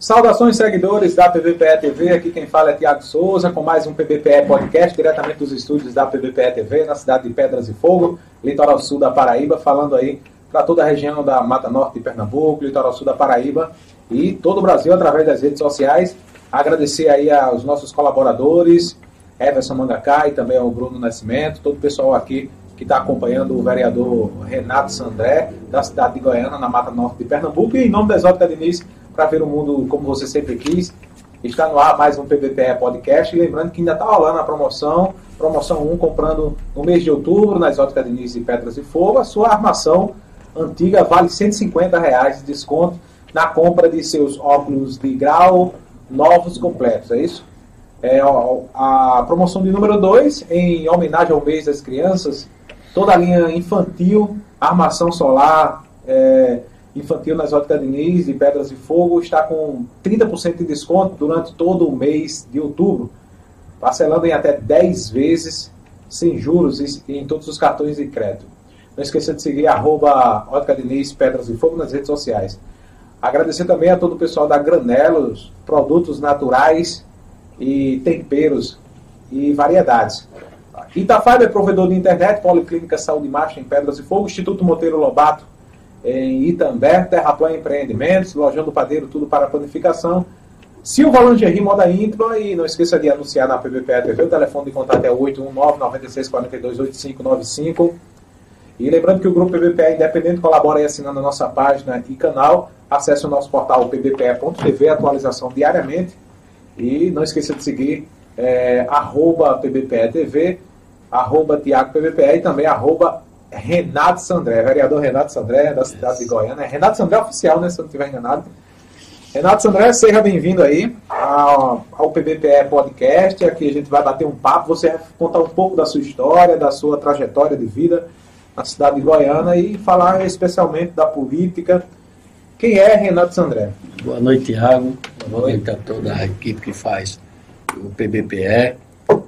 Saudações, seguidores da PBPE TV. Aqui quem fala é Tiago Souza, com mais um PBPE Podcast, diretamente dos estúdios da PBPE TV, na cidade de Pedras e Fogo, litoral sul da Paraíba, falando aí para toda a região da Mata Norte de Pernambuco, litoral sul da Paraíba e todo o Brasil através das redes sociais. Agradecer aí aos nossos colaboradores, Everson Mangacá e também ao Bruno Nascimento, todo o pessoal aqui que está acompanhando o vereador Renato Sandré, da cidade de Goiânia, na Mata Norte de Pernambuco, e em nome da Exótica Diniz, para ver o mundo como você sempre quis. Está no ar mais um PBPE Podcast. E lembrando que ainda está rolando a promoção, promoção 1, comprando no mês de outubro, na Exótica Diniz e Pedras e Fogo, a sua armação antiga vale 150 reais de desconto na compra de seus óculos de grau novos completos, é isso? É, a promoção de número 2, em homenagem ao mês das crianças, toda a linha infantil, armação solar, é, infantil nas óticas Diniz e Pedras de Fogo está com 30% de desconto durante todo o mês de outubro, parcelando em até 10 vezes sem juros em todos os cartões de crédito. Não esqueça de seguir arroba Ótica Diniz Pedras de Fogo nas redes sociais. Agradecer também a todo o pessoal da Granelos, produtos naturais e temperos e variedades. Itafaiba é provedor de internet, Policlínica Saúde Marcha em Pedras e Fogo, Instituto Monteiro Lobato em Itambé, Terraplan Empreendimentos, Lojão do Padeiro, tudo para planificação. Silva Lingerie Moda íntima e não esqueça de anunciar na PBPE TV, o telefone de contato é 819 9642 8595. E lembrando que o Grupo PBPE Independente colabora aí assinando a nossa página e canal. Acesse o nosso portal pbpe.tv, atualização diariamente. E não esqueça de seguir é, arroba PBPE arroba Tiago PBPE e também arroba Renato Sandré, vereador Renato Sandré, da cidade de Goiânia. Renato Sandré é oficial, né? Se eu não estiver enganado. Renato Sandré, seja bem-vindo aí ao, ao PBPE Podcast. Aqui a gente vai bater um papo, você vai contar um pouco da sua história, da sua trajetória de vida na cidade de Goiânia e falar especialmente da política. Quem é Renato Sandré? Boa noite, Tiago. Boa noite a toda a equipe que faz o PBPE.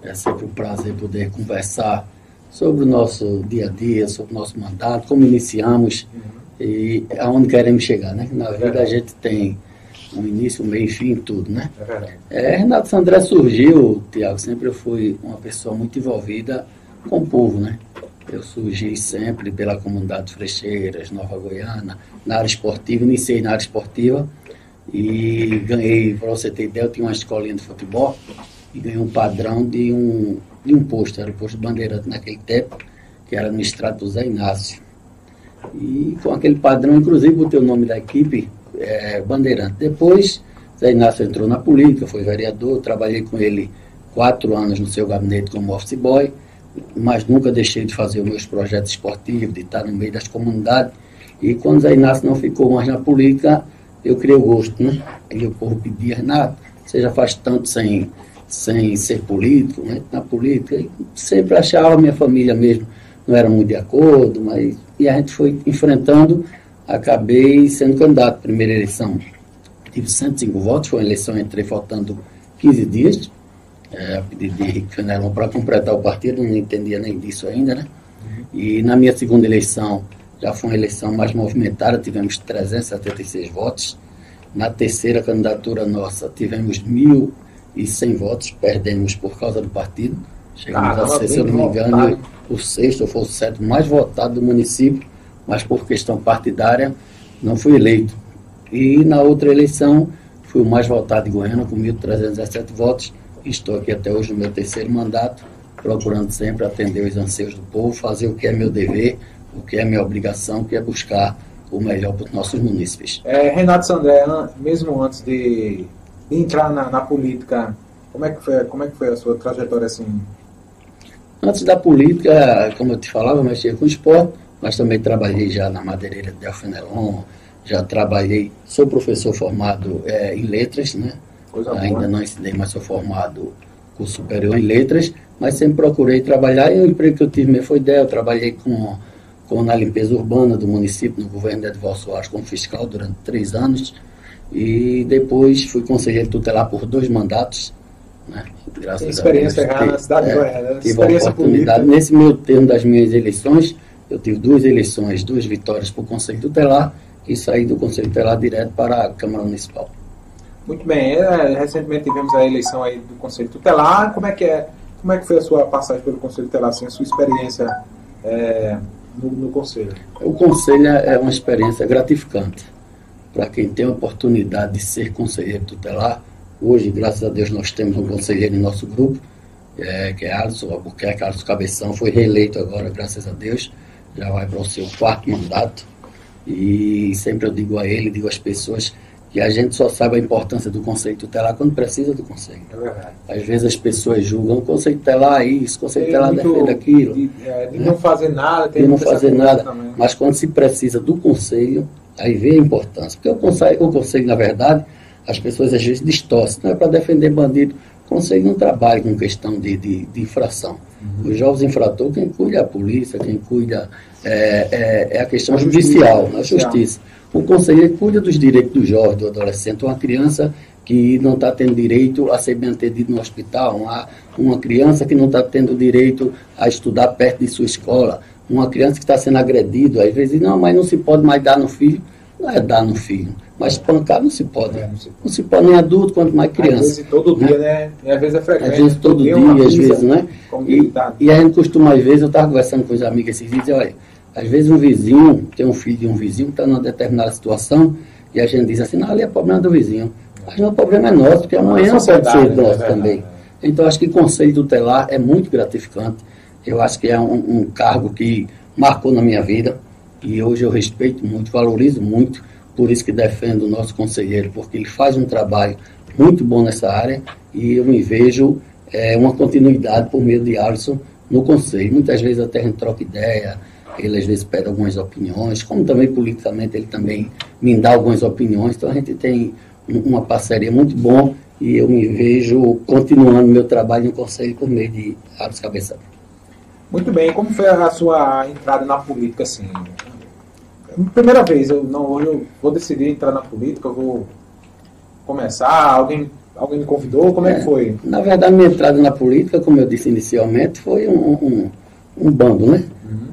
É sempre um prazer poder conversar sobre o nosso dia a dia, sobre o nosso mandato, como iniciamos uhum. e aonde queremos chegar, né? Na vida a gente tem um início, um meio e fim, tudo, né? É. É, Renato Sandré surgiu, Tiago, sempre eu fui uma pessoa muito envolvida com o povo, né? Eu surgi sempre pela comunidade Frecheiras, Nova Goiânia, na área esportiva, iniciei na área esportiva e ganhei, para você ter ideia, eu tinha uma escolinha de futebol e ganhei um padrão de um de um posto, era o posto Bandeirante naquele tempo, que era no estrado do Zé Inácio. E com aquele padrão, inclusive, botei o nome da equipe, é, Bandeirante. Depois, Zé Inácio entrou na política, foi vereador, trabalhei com ele quatro anos no seu gabinete como office boy, mas nunca deixei de fazer os meus projetos esportivos, de estar no meio das comunidades. E quando Zé Inácio não ficou mais na política, eu criei o gosto, né? Aí o povo pedia, Renato, você já faz tanto sem sem ser político, né, na política, e sempre achava, minha família mesmo não era muito de acordo, mas e a gente foi enfrentando, acabei sendo candidato à primeira eleição. Tive 105 votos, foi uma eleição, entrei faltando 15 dias, é, a pedido de Henrique Fenelon para completar o partido, não entendia nem disso ainda, né? E na minha segunda eleição, já foi uma eleição mais movimentada, tivemos 376 votos. Na terceira candidatura nossa, tivemos mil e sem votos, perdemos por causa do partido. Chegamos a ser, se eu não me engano, o sexto ou foi o sétimo mais votado do município, mas por questão partidária não fui eleito. E na outra eleição fui o mais votado de Goiânia, com 1.317 votos. Estou aqui até hoje no meu terceiro mandato, procurando sempre atender os anseios do povo, fazer o que é meu dever, o que é minha obrigação, que é buscar o melhor para os nossos munícipes. É, Renato Sandré, mesmo antes de entrar na, na, política, como é, que foi, como é que foi a sua trajetória assim? Antes da política, como eu te falava, mexia com esporte, mas também trabalhei já na madeireira de Delfenelon, já trabalhei, sou professor formado é, em letras, né? Coisa Ainda boa. não ensinei, mas sou formado curso superior em letras, mas sempre procurei trabalhar e o emprego que eu tive mesmo foi ideia, eu trabalhei com, com na limpeza urbana do município, no governo de Edvaldo Soares, como fiscal durante três anos, e depois fui conselheiro tutelar por dois mandatos. Né? Graças experiência a Deus. na cidade é, Goiânia. Tive a oportunidade. Política. Nesse meu termo das minhas eleições, eu tive duas eleições, duas vitórias para o Conselho Tutelar e saí do Conselho Tutelar direto para a Câmara Municipal. Muito bem. É, recentemente tivemos a eleição aí do Conselho Tutelar. Como é que é? Como é que foi a sua passagem pelo Conselho Tutelar, assim, a sua experiência é, no, no, Conselho? O Conselho é uma experiência gratificante para quem tem a oportunidade de ser conselheiro tutelar. Hoje, graças a Deus, nós temos um conselheiro em nosso grupo, é, que é Alisson Albuquerque, Alisson Cabeção, foi reeleito agora, graças a Deus, já vai para o seu quarto mandato. E sempre eu digo a ele, digo às pessoas, que a gente só sabe a importância do conceito tutelar quando precisa do conselho. É verdade. Às vezes as pessoas julgam o conceito tutelar é isso, o conceito tutelar defende aquilo. De, é, de né? não fazer nada, de não fazer nada. Também. Mas quando se precisa do conselho, aí vê a importância. Porque o conselho, o conselho na verdade, as pessoas às vezes distorcem, não é para defender bandido. O conselho não trabalha com questão de, de, de infração. Uhum. Os jovens infratores, quem cuida é a polícia, quem cuida é, é, é a questão a judicial, a justiça. O conselheiro cuida dos direitos do jovem, do adolescente, uma criança que não está tendo direito a ser bem atendido no hospital, uma, uma criança que não está tendo direito a estudar perto de sua escola, uma criança que está sendo agredido, às vezes, não, mas não se pode mais dar no filho. Não é dar no filho, mas espancar não se pode. É, não, se pode. não se pode nem adulto, quanto mais criança. Às vezes todo né? dia, né? E às vezes é frequente. Às vezes todo dia, às vezes, né? E, e a gente costuma, às vezes, eu estava conversando com os amigos esses dias, olha, às vezes um vizinho, tem um filho de um vizinho que está numa determinada situação e a gente diz assim, não, ali é problema do vizinho. Mas não, o problema é nosso, porque amanhã pode ser né? nosso é também. Então, acho que o conselho tutelar é muito gratificante. Eu acho que é um, um, cargo que marcou na minha vida e hoje eu respeito muito, valorizo muito, por isso que defendo o nosso conselheiro, porque ele faz um trabalho muito bom nessa área e eu me vejo é, uma continuidade por meio de Alisson no conselho. Muitas vezes até a gente troca ideia, ele às vezes pede algumas opiniões, como também politicamente ele também me dá algumas opiniões, então a gente tem uma parceria muito bom e eu me vejo continuando meu trabalho no Conselho por meio de Aros Cabeça. Muito bem, como foi a sua entrada na política assim? Primeira vez, eu não hoje eu vou decidir entrar na política, eu vou começar, alguém alguém me convidou, como é, é que foi? Na verdade, minha entrada na política, como eu disse inicialmente, foi um, um, um bando, né?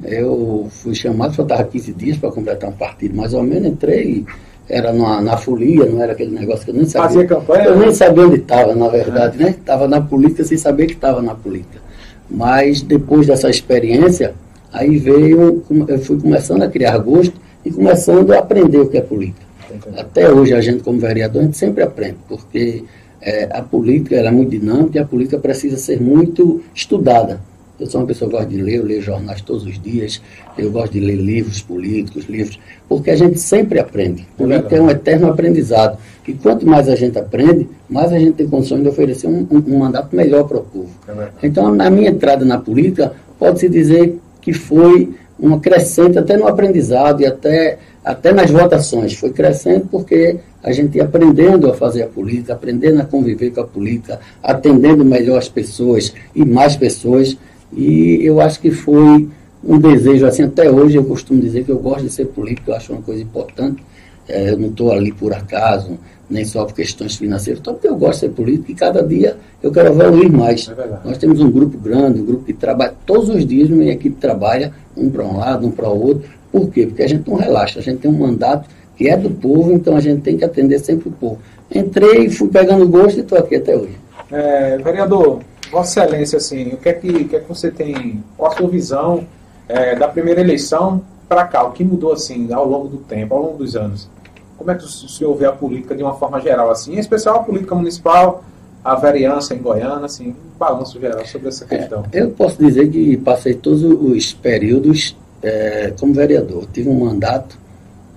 Eu fui chamado, faltava 15 dias para completar um partido, mais ou menos, entrei, era na, na folia, não era aquele negócio que eu nem sabia. Fazia campanha? Eu nem né? sabia onde estava, na verdade, né? Estava na política sem saber que estava na política. Mas depois dessa experiência, aí veio, eu fui começando a criar gosto e começando a aprender o que é política. Até hoje a gente como vereador, a gente sempre aprende, porque é, a política é muito dinâmica e a política precisa ser muito estudada. Eu sou uma pessoa que gosta de ler, eu leio jornais todos os dias, eu gosto de ler livros políticos, livros, porque a gente sempre aprende. Política é um eterno aprendizado. E quanto mais a gente aprende, mais a gente tem condições de oferecer um, um, um mandato melhor para o povo. É então, na minha entrada na política, pode-se dizer que foi uma crescente até no aprendizado e até, até nas votações. Foi crescente porque a gente ia aprendendo a fazer a política, aprendendo a conviver com a política, atendendo melhor as pessoas e mais pessoas. E eu acho que foi um desejo, assim, até hoje eu costumo dizer que eu gosto de ser político, eu acho uma coisa importante. É, eu não estou ali por acaso, nem só por questões financeiras, estou porque eu gosto de ser político e cada dia eu quero evoluir mais. É Nós temos um grupo grande, um grupo que trabalha todos os dias, minha equipe trabalha um para um lado, um para o outro. Por quê? Porque a gente não relaxa, a gente tem um mandato que é do povo, então a gente tem que atender sempre o povo. Entrei, fui pegando gosto e estou aqui até hoje. É, vereador, Vossa Excelência, assim, o que é que, o que, é que você tem, qual a sua visão é, da primeira eleição para cá? O que mudou, assim, ao longo do tempo, ao longo dos anos? Como é que o senhor vê a política de uma forma geral, assim, em especial a política municipal, a vereança em Goiânia, assim, um balanço geral sobre essa é, questão? É, eu posso dizer que passei todos os períodos é, como vereador. Tive um mandato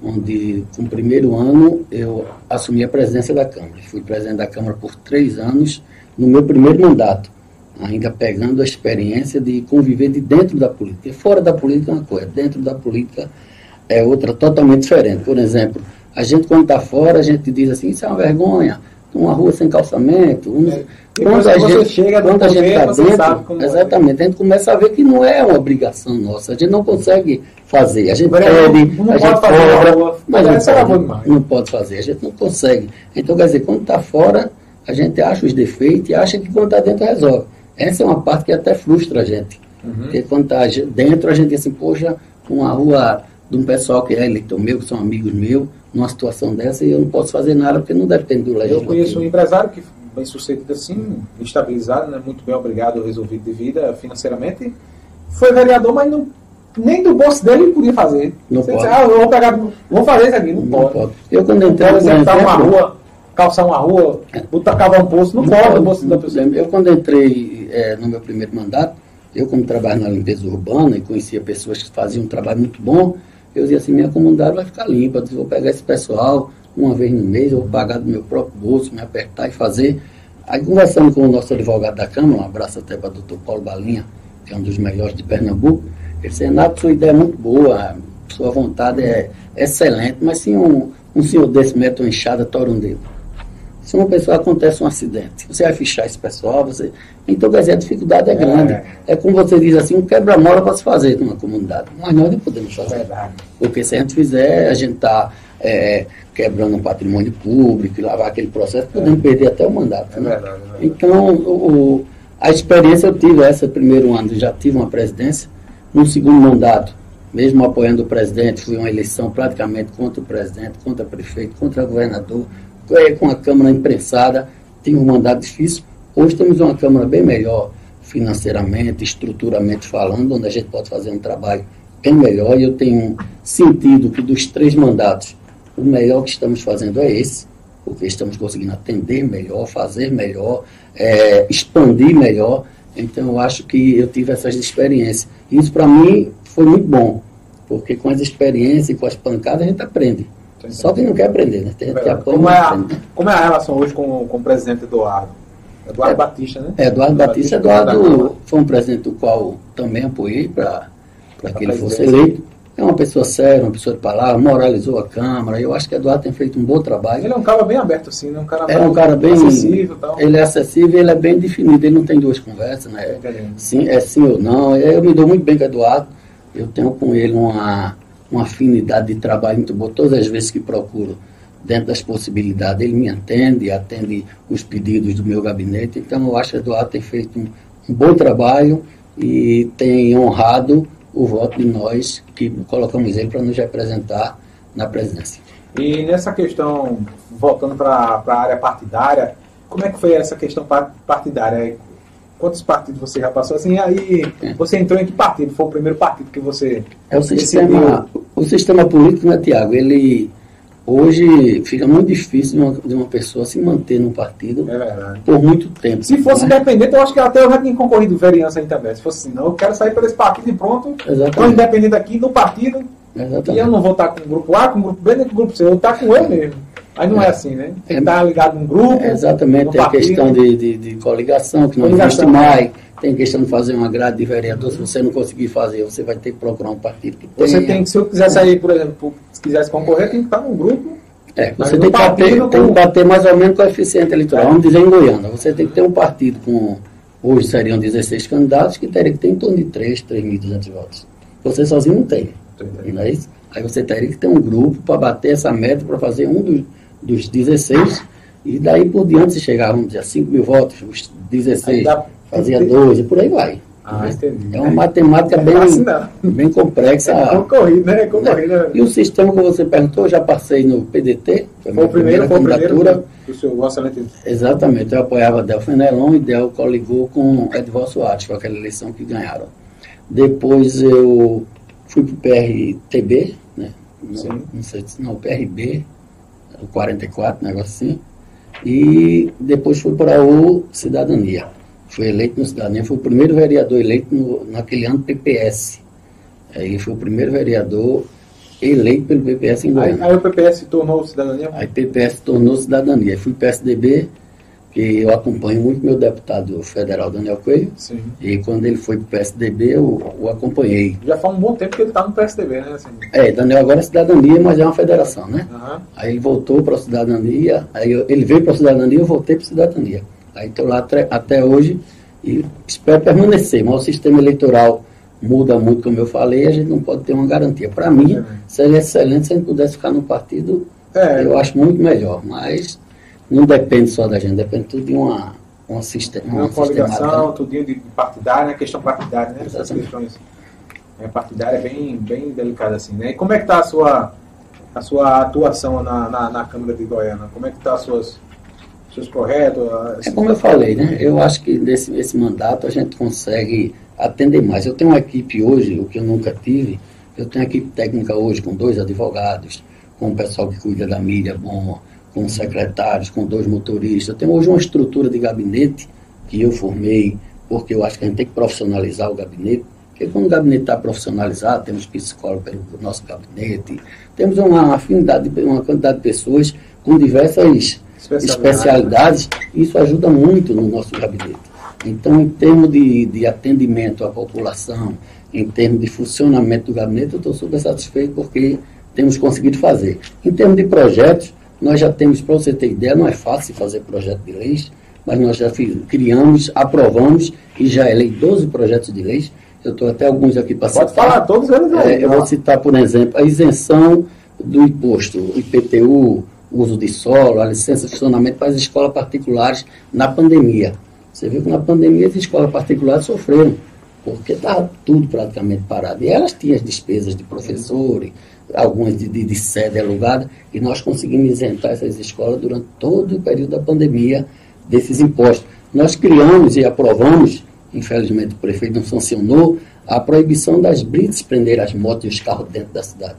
onde, no primeiro ano, eu assumi a presidência da Câmara. Fui presidente da Câmara por três anos, no meu primeiro mandato ainda pegando a experiência de conviver de dentro da política. Fora da política é uma coisa, dentro da política é outra totalmente diferente. Por exemplo, a gente quando está fora, a gente diz assim, isso é uma vergonha, uma rua sem calçamento. Um... É. Quando a gente chega quando a gente está dentro, é. exatamente, é. a gente começa a ver que não é uma obrigação nossa, a gente não consegue fazer. A gente pede, a gente cobra, mas não pode, não pode fazer, a gente não consegue. Então, quer dizer, quando está fora, a gente acha os defeitos e acha que quando está dentro resolve. Essa é uma parte que até frustra a gente. Uhum. Porque quando está dentro, a gente diz assim, poxa, uma rua de um pessoal que é eleitor meu, que são amigos meus, numa situação dessa, e eu não posso fazer nada porque não depende do legislativo. Eu conheço um empresário que bem sucedido assim, estabilizado, né, muito bem obrigado, resolvido de vida financeiramente, foi vereador, mas não, nem do bolso dele ele podia fazer. Não Você pode. Diz, ah, eu vou pegar, vou fazer isso aqui, não, Não pode. pode. Eu quando entrei, Por exemplo, uma rua, calçar uma rua, botar cavar um poço, não, pode o bolso da pessoa. Eu, quando entrei é, no meu primeiro mandato, eu, como trabalho na limpeza urbana e conhecia pessoas que faziam um trabalho muito bom, eu dizia assim: minha comunidade vai ficar limpa. Eu vou pegar esse pessoal uma vez no mês, eu vou pagar do meu próprio bolso, me apertar e fazer. Aí, conversando com o nosso advogado da Câmara, um abraço até para o doutor Paulo Balinha, que é um dos melhores de Pernambuco, ele disse: Renato, sua ideia é muito boa, sua vontade é excelente, mas se um, um senhor desse mete uma enxada, tora um dedo. Se uma pessoa acontece um acidente, você vai fichar esse pessoal, você. Então, quer dizer, a dificuldade é grande. É. É, como você diz assim, um quebra-mola para se fazer numa comunidade. Mas nós não podemos fazer. Porque se a gente fizer, a gente está quebrando um patrimônio público, e lavar aquele processo, podemos perder até o mandato. É né? verdade, é verdade. Então, o- a experiência eu tive essa primeiro ano, já tive uma presidência. No segundo mandato, mesmo apoiando o presidente, foi uma eleição praticamente contra o presidente, contra o prefeito, contra o governador, eh, com a Câmara imprensada, tinha um mandato difícil. Hoje temos uma Câmara bem melhor financeiramente, estruturalmente falando, onde a gente pode fazer um trabalho bem melhor. E eu tenho sentido que dos três mandatos, o melhor que estamos fazendo é esse, porque estamos conseguindo atender melhor, fazer melhor, eh, expandir melhor. Então, eu acho que eu tive essas experiências. Isso, para mim, foi muito bom, porque com as experiências e com as pancadas, a gente aprende. Só quem não quer aprender, né? Tem Verdade. apanha Como é, a, como é a relação hoje com, com o presidente Eduardo? Eduardo É. Batista, né? É, Eduardo Batista, Câmara. Eduardo foi um presidente do qual também apoiei para que ele fosse eleito. É uma pessoa séria, uma pessoa de palavra, moralizou a Câmara. Eu acho que Eduardo tem feito um bom trabalho. Ele é um cara bem aberto, assim, né? Um cara, É um cara bem. acessível tal. Ele é acessível, ele é bem definido, ele não tem duas conversas, né? Sim, é sim ou não. Eu me dou muito bem com Eduardo. Eu tenho com ele uma, uma afinidade de trabalho muito boa. Todas as vezes que procuro, dentro das possibilidades, ele me atende, atende os pedidos do meu gabinete. Então, eu acho que o Eduardo tem feito um, um bom trabalho e tem honrado o voto de nós que colocamos ele para nos representar na presidência. E nessa questão, voltando para a área partidária, como é que foi essa questão par- partidária? Quantos partidos você já passou? Assim, aí É. você entrou em que partido? Foi o primeiro partido que você. É o decidiu? O sistema político, né, Tiago? Ele hoje fica muito difícil de uma, de uma pessoa se manter num partido É por muito tempo. Se fosse né? independente, eu acho que até eu já tinha concorrido vereança aí também. Se fosse assim, não, eu quero sair por esse partido e pronto. Exatamente. independente aqui do partido, e eu Exatamente. não vou estar com o grupo A, com o grupo B, nem com o grupo C, eu vou estar com eu mesmo. Aí não é, assim, né? Tem que estar ligado num grupo. Exatamente, num tem a questão de, de, de coligação, que não Coligação, existe mais. Tem questão de fazer uma grade de vereador. Se você não conseguir fazer, você vai ter que procurar um partido que tenha. Você tem se eu quiser sair, por exemplo, se quisesse concorrer, tem que estar num grupo. É, você tem que, bater, partido tem que com- bater mais ou menos com o coeficiente eleitoral. Vamos dizer em Goiânia. Você tem que ter um partido com. Hoje seriam 16 candidatos, que teria que ter em torno de 3, 3.200 votos. Você sozinho não tem. Não é isso? Aí você teria que ter um grupo para bater essa meta, para fazer um dos, dos 16, e daí por diante, se chegar, vamos dizer, a 5 mil votos, os Aí 16, dá- fazia 12, e por aí vai. Ah. É uma matemática Não é bem, não. bem complexa. É concorrido, né? É concorrido, né? E o sistema que você perguntou, eu já passei no PDT, foi a Foi minha o primeiro, primeira foi o candidatura. do seu. Exatamente, eu apoiava Del Fenelon e Del coligou com Edval Soares, foi aquela eleição que ganharam. Depois eu fui para o PRTB, né? Não, não sei se não, PRB, o 44, negócio assim. E depois fui para o Cidadania. Fui eleito no Cidadania, fui o primeiro vereador eleito no, naquele ano PPS. Aí foi o primeiro vereador eleito pelo PPS em Aí, Goiânia. aí o PPS tornou cidadania. Aí PPS tornou cidadania. Aí fui PSDB, que eu acompanho muito meu deputado federal Daniel Coelho. Sim. E quando ele foi para o PSDB, eu o acompanhei. Já faz um bom tempo que ele está no PSDB, né? Assim. É, Daniel agora é cidadania, mas é uma federação, né? Aham. Aí ele voltou para a cidadania, aí eu- ele veio para a cidadania, eu voltei para a cidadania. Aí estou lá até, hoje e espero permanecer, mas o sistema eleitoral muda muito, como eu falei, a gente não pode ter uma garantia. Para mim, É. seria excelente se a gente pudesse ficar no partido É, eu acho muito melhor, mas não depende só da gente, depende tudo de uma, uma, sistema, uma uma coligação, tudinho de partidário, né? Questão partidária, né? Essas questões. A partidária é bem, bem delicada assim, né? E como é que está a sua, a sua atuação na, na, na Câmara de Goiânia? Como é que está suas seus projetos? É como eu falei, né? Eu acho que nesse, nesse mandato a gente consegue atender mais. Eu tenho uma equipe hoje, o que eu nunca tive, eu tenho uma equipe técnica hoje com dois advogados, com o pessoal que cuida da mídia bom, com secretários, com dois motoristas. Eu tenho hoje uma estrutura de gabinete que eu formei, porque eu acho que a gente tem que profissionalizar o gabinete. Porque quando o gabinete está profissionalizado, temos psicólogo pelo nosso gabinete, temos uma afinidade, uma quantidade de pessoas com diversas especialidades, isso ajuda muito no nosso gabinete. Então, em termos de, de atendimento à população, em termos de funcionamento do gabinete, eu estou super satisfeito porque temos conseguido fazer. Em termos de projetos, nós já temos, para você ter ideia, não é fácil fazer projeto de leis, mas nós já fiz, criamos, aprovamos e já elei 12 projetos de leis. Eu estou até alguns aqui para citar. Pode falar todos eles aí. É, eu vou citar, por exemplo, a isenção do imposto, IPTU, uso de solo, a licença de funcionamento para as escolas particulares na pandemia. Você viu que na pandemia as escolas particulares sofreram, porque estava tudo praticamente parado. E elas tinham as despesas de professores, algumas de, de, de sede alugada, e nós conseguimos isentar essas escolas durante todo o período da pandemia desses impostos. Nós criamos e aprovamos, infelizmente o prefeito não sancionou, a proibição das brites prender as motos e os carros dentro da cidade.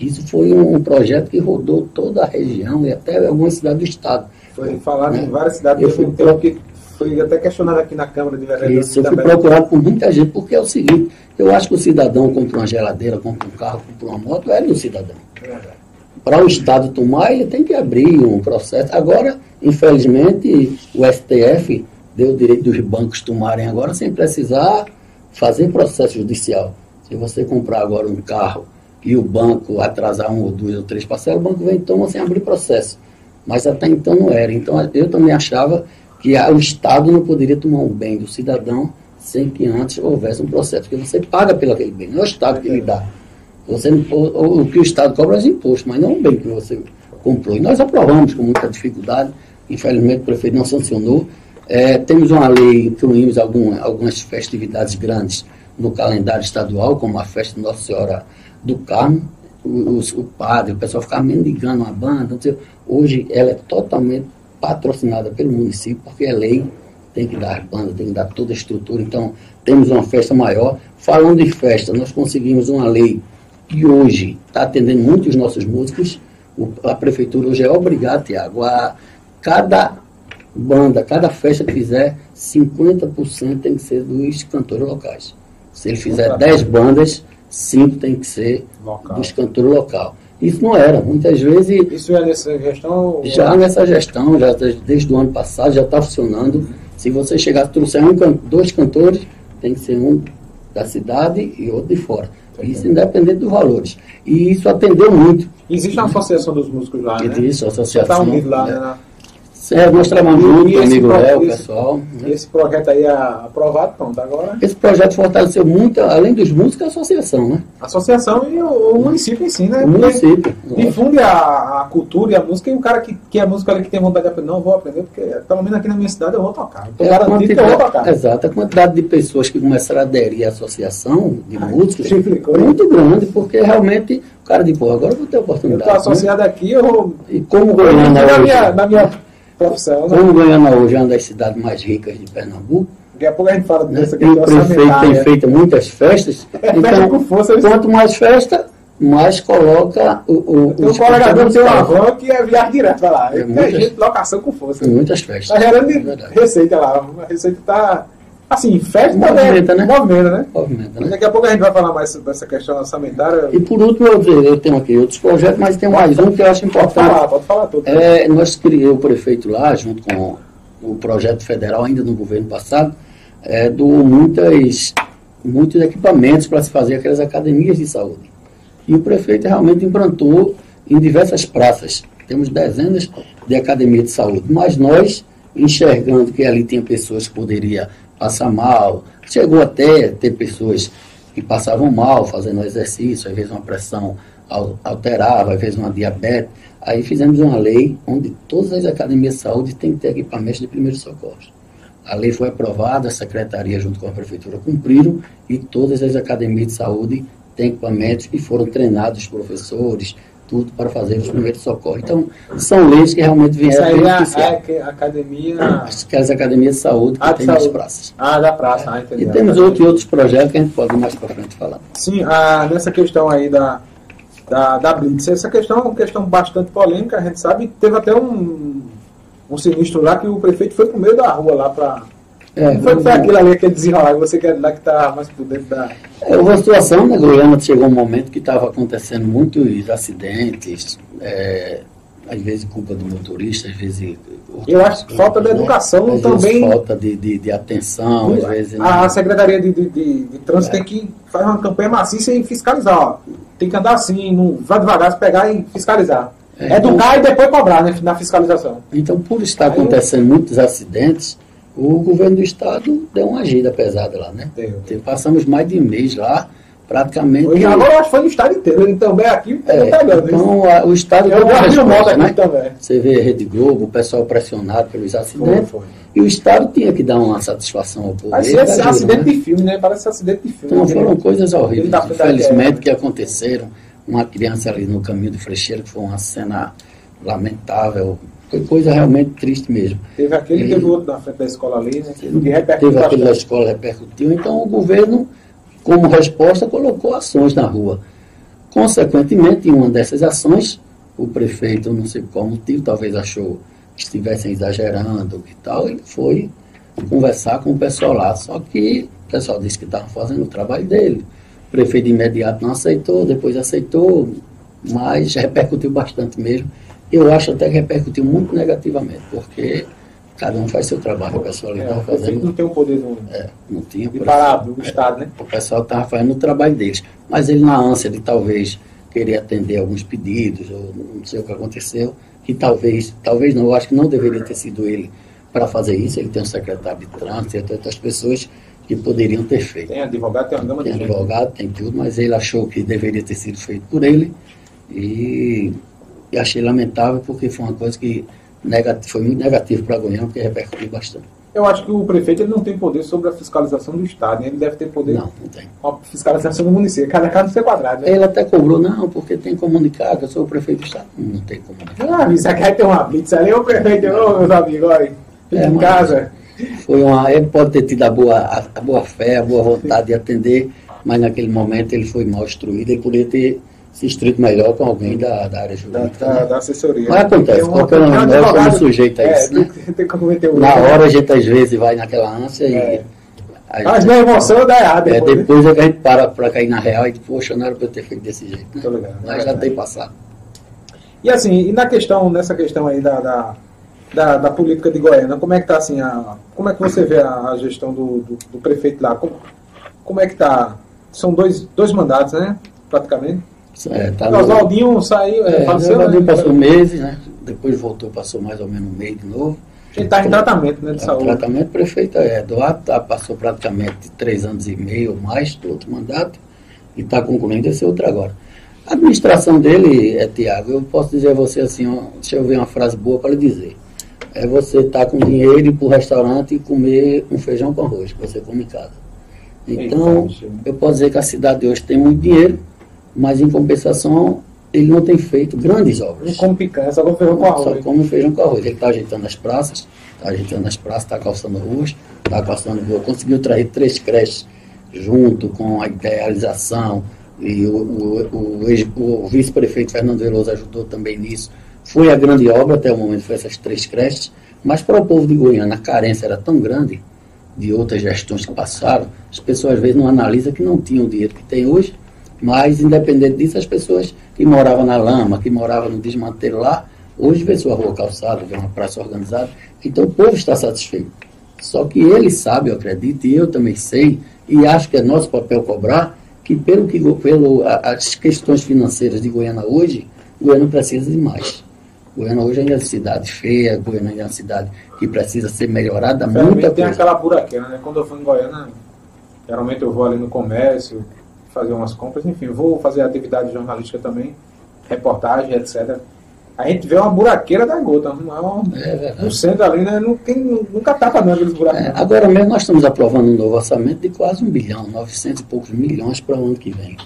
Isso foi um projeto que rodou toda a região e até algumas cidades do estado. Foi falado né? em várias cidades. Eu fui, pro... que foi até questionado aqui na Câmara de Vereadores. Isso, eu fui procurado por muita gente, porque é o seguinte, eu acho que o cidadão compra uma geladeira, compra um carro, compra uma moto, é do cidadão. Para o Estado tomar, ele tem que abrir um processo. Agora, infelizmente, o STF deu o direito dos bancos tomarem agora sem precisar fazer processo judicial. Se você comprar agora um carro e o banco atrasar um ou dois ou três parcelas, o banco vem e toma sem abrir processo. Mas até então não era. Então eu também achava que o Estado não poderia tomar um bem do cidadão sem que antes houvesse um processo. Porque você paga pelo aquele bem, não é o Estado que lhe dá. Você, o, o que o Estado cobra é os impostos, mas não um bem que você comprou. E nós aprovamos com muita dificuldade, infelizmente o prefeito não sancionou. É, temos uma lei, incluímos algum, algumas festividades grandes no calendário estadual, como a festa de Nossa Senhora do Carmo, o, o, padre, o pessoal ficava mendigando uma banda. Hoje ela é totalmente patrocinada pelo município, porque é lei, tem que dar banda, tem que dar toda a estrutura. Então, temos uma festa maior. Falando de festa, nós conseguimos uma lei que hoje está atendendo muitos nossos músicos. O, a prefeitura hoje é obrigada, Tiago, a cada banda, cada festa que fizer, 50% tem que ser dos cantores locais. Se ele fizer 10 bandas, cinco tem que ser local. dos cantores local. Isso não era, muitas vezes. Isso é nessa gestão? Já nessa gestão, já desde o ano passado, já está funcionando. Se você chegar, trouxer um, dois cantores, tem que ser um da cidade e outro de fora. Isso independente dos valores. E isso atendeu muito. Existe uma associação dos músicos lá, né? Existe, a associação. Está unido lá, né? né? É, nós trabalhamos junto, amigo Léo, pessoal. E esse projeto aí é aprovado, pronto, agora? Esse projeto fortaleceu muito, além dos músicos, a associação, né? A associação e o, o município em si, né? O município. Difunde a, a, cultura e a música, e o cara que, que é músico ali que tem vontade de aprender, não, vou aprender, porque pelo menos aqui na minha cidade eu vou tocar. Então, é garantido que eu vou tocar. Exato, a quantidade de pessoas que começaram a aderir à associação de Ai, músicos é muito grande, porque realmente o cara de pô, agora eu vou ter oportunidade. Eu estou associado né? aqui, eu vou. E como Goiânia. Na minha, na minha profissão. Né? Como Goiânia hoje é uma das cidades mais ricas de Pernambuco, Daqui a pouco a gente fala dessa questão. O prefeito tem feito muitas festas. É, então, com força, quanto mais festa, mais coloca o. o o colega tem uma van que é viagem direto para lá. É muitas, gente, locação com força. Muitas festas. Está gerando é receita lá. A receita está Assim, festa movimenta, né? Movimenta, né? Movimenta, né? Daqui a pouco a gente vai falar mais sobre essa questão orçamentária. E por último, eu, tenho aqui outros projetos, mas tem mais um que eu acho importante. Pode falar, pode falar tudo. É, nós criamos o prefeito lá, junto com o projeto federal, ainda no governo passado, é, do muitas, muitos equipamentos para se fazer aquelas academias de saúde. E o prefeito realmente implantou em diversas praças. Temos dezenas de academias de saúde, mas nós, enxergando que ali tinha pessoas que poderiam passa mal. Chegou até ter pessoas que passavam mal fazendo exercício, às vezes uma pressão alterava, às vezes uma diabetes. Aí fizemos uma lei onde todas as academias de saúde têm que ter equipamentos de primeiros socorros. A lei foi aprovada, a secretaria junto com a prefeitura cumpriram e todas as academias de saúde têm equipamentos e foram treinados os professores, para fazer os primeiros socorros. Então, são leis que realmente vieram Isso aí é, é a academia... As academias de saúde que ah, tem nas praças. Ah, da praça, ah, entendi. E temos outros, outros projetos que a gente pode mais para frente falar. Sim, ah, nessa questão aí da, da, da Blitz, essa questão é uma questão bastante polêmica, a gente sabe, teve até um, um sinistro lá que o prefeito foi pro meio da rua lá para é, foi, foi aquilo ali, aquele desenrolar, você quer lá que está mais por dentro da. É uma situação, né, Goiânia chegou um momento que estava acontecendo muitos acidentes, é, às vezes culpa do motorista, às vezes. Eu acho que falta de né? educação às também. falta de, de, de atenção, às vezes. A, né? Secretaria de, de, de, de Trânsito é. tem que fazer uma campanha maciça e fiscalizar. Ó. Tem que andar assim, não, vai devagar, se pegar e fiscalizar. É, Educar então, e depois cobrar né, na fiscalização. Então, por estar acontecendo muitos acidentes, o governo do estado deu uma agida pesada lá, né? Deu. Passamos mais de um mês lá, praticamente. Hoje, agora acho que foi no estado inteiro, ele também aqui é, tá pegando. Então a, o estado eu todo resposta, né? também. Você vê a Rede Globo, o pessoal pressionado pelos acidentes. Foi, foi. E o estado tinha que dar uma satisfação ao povo. Parece esse acidente né? de filme, né? Parece acidente de filme. Então foram coisas horríveis, infelizmente, que aconteceram. Uma criança ali no caminho do Frecheiro, que foi uma cena lamentável, foi coisa realmente triste mesmo. Teve aquele e teve outro na frente da escola ali, né? Teve aquele da escola repercutiu. Então o governo, como resposta, colocou ações na rua. Consequentemente, em uma dessas ações, o prefeito, não sei qual motivo, talvez achou que estivessem exagerando e tal, ele foi conversar com o pessoal lá. Só que o pessoal disse que estava fazendo o trabalho dele. O prefeito de imediato não aceitou, depois aceitou, mas repercutiu bastante mesmo eu acho até que repercutiu muito negativamente, porque cada um faz seu trabalho, o pessoal estava é, fazendo. Não tem o poder do, é, não tinha, de parar do é, Estado, né? O pessoal estava fazendo o trabalho deles. Mas ele, na ânsia de talvez querer atender alguns pedidos, ou não sei o que aconteceu, que talvez, talvez não, eu acho que não deveria ter sido ele para fazer isso. Ele tem um secretário de trânsito, tem outras pessoas que poderiam ter feito. Tem advogado, tem uma gama tem de advogado, gente. tem tudo, mas ele achou que deveria ter sido feito por ele e e achei lamentável porque foi uma coisa que negativo, foi muito negativo para Goiânia, porque repercutiu bastante. Eu acho que o prefeito ele não tem poder sobre a fiscalização do Estado, né? ele deve ter poder não, não tem. a fiscalização do município, cada caso ser quadrado. Né? Ele até cobrou, não, porque tem comunicado, eu sou o prefeito do Estado. Não, tem comunicado. Ah, isso aqui tem uma blitz ali, o prefeito, ô meus amigos, olha, é, em casa. Foi uma, ele pode ter tido a boa, a, a boa fé, a boa vontade de atender, mas naquele momento ele foi mal instruído, ele poderia ter se estrito melhor com alguém da, da área jurídica. Da, da, da assessoria. Mas acontece, um, qualquer um de nós somos sujeitos a é, isso. Né? Tem, tem um Na hora a gente às vezes vai naquela ânsia é. e. Mas na emoção dá errado. É, depois, depois é que a gente para para cair na real e poxa, não era para eu ter feito desse jeito. Né? Ligado, Mas é já tem passado. E assim, e na questão, nessa questão aí da, da, da, da política de Goiânia, como é que tá assim, a, como é que você vê a, a gestão do, do, do, prefeito lá? Como, como é que tá? São dois, dois mandatos, né? Praticamente. É, tá o Oswaldinho saiu, é, faleceu, né? passou meses, né? Depois voltou, passou mais ou menos um mês de novo. Ele está em tratamento, né, de é, saúde. Tratamento, prefeito é, Eduardo tá, passou praticamente três anos e meio ou mais do outro mandato e está concluindo esse outro agora. A administração dele, é, Tiago, eu posso dizer a você assim, ó, deixa eu ver uma frase boa para lhe dizer. É você estar tá com dinheiro e ir para o restaurante e comer um feijão com arroz, que você come em casa. Então, eu posso dizer que a cidade hoje tem muito dinheiro, mas em compensação ele não tem feito grandes obras. Não come picanha, só come feijão com arroz. Só come feijão com arroz. Ele está ajeitando as praças, está ajeitando as praças, está calçando ruas, está calçando rua. Conseguiu trazer três creches junto com a idealização e o, o, o, o vice-prefeito Fernando Veloso ajudou também nisso. Foi a grande obra até o momento, foi essas três creches, mas para o povo de Goiânia a carência era tão grande de outras gestões que passaram, as pessoas às vezes não analisam que não tinham o dinheiro que tem hoje mas, independente disso, as pessoas que moravam na lama, que moravam no desmantelo lá, hoje vê sua rua calçada, vê uma praça organizada. Então, o povo está satisfeito. Só que ele sabe, eu acredito, e eu também sei, e acho que é nosso papel cobrar, que pelo que pelo, as questões financeiras de Goiânia hoje, Goiânia precisa de mais. Goiânia hoje ainda é uma cidade feia, Goiânia ainda é uma cidade que precisa ser melhorada, muita tem aquela buraqueira, né? Quando eu fui em Goiânia, geralmente eu vou ali no comércio, fazer umas compras, enfim, vou fazer atividade jornalística também, reportagem, etc. a gente vê uma buraqueira da gota. Uma, é no centro ali, né? Não tem, nunca tapa não aqueles buracos. É, agora mesmo nós estamos aprovando um novo orçamento de quase um bilhão, 900 e poucos milhões para o ano que vem.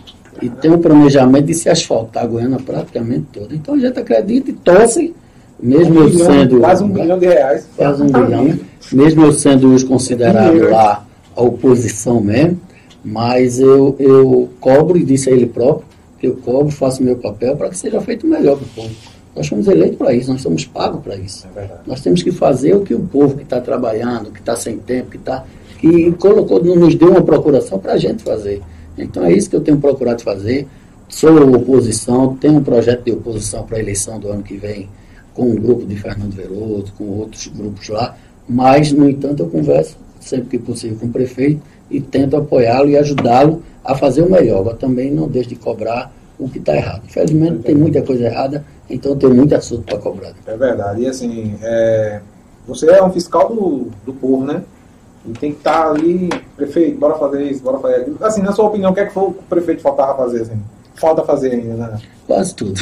E tem um planejamento de se asfaltar a Goiânia praticamente toda. Então a gente acredita e torce, mesmo um eu bilhão, sendo. Quase um bilhão de reais. Quase um bilhão? Mesmo eu sendo os considerados lá a oposição mesmo, mas eu, eu cobro, e disse a ele próprio, que eu cobro, faço meu papel para que seja feito melhor para o povo. Nós fomos eleitos para isso, nós somos pagos para isso. É nós temos que fazer o que o povo que está trabalhando, que está sem tempo, que, tá, que colocou, nos deu uma procuração para a gente fazer. Então é isso que eu tenho procurado fazer. Sou oposição, tenho um projeto de oposição para a eleição do ano que vem com um grupo de Fernando Veloso, com outros grupos lá, mas, no entanto, eu converso sempre que possível com o prefeito e tento apoiá-lo e ajudá-lo a fazer o melhor. Mas também não deixo de cobrar o que está errado. Infelizmente, tem muita coisa errada, então tem muito assunto para cobrar. É verdade. E assim, é... você é um fiscal do, do povo, né? E tem que estar tá ali, prefeito, bora fazer isso, bora fazer aquilo. Assim, na sua opinião, o que é que foi o prefeito faltava fazer, assim? Falta fazer ainda, né? Quase tudo.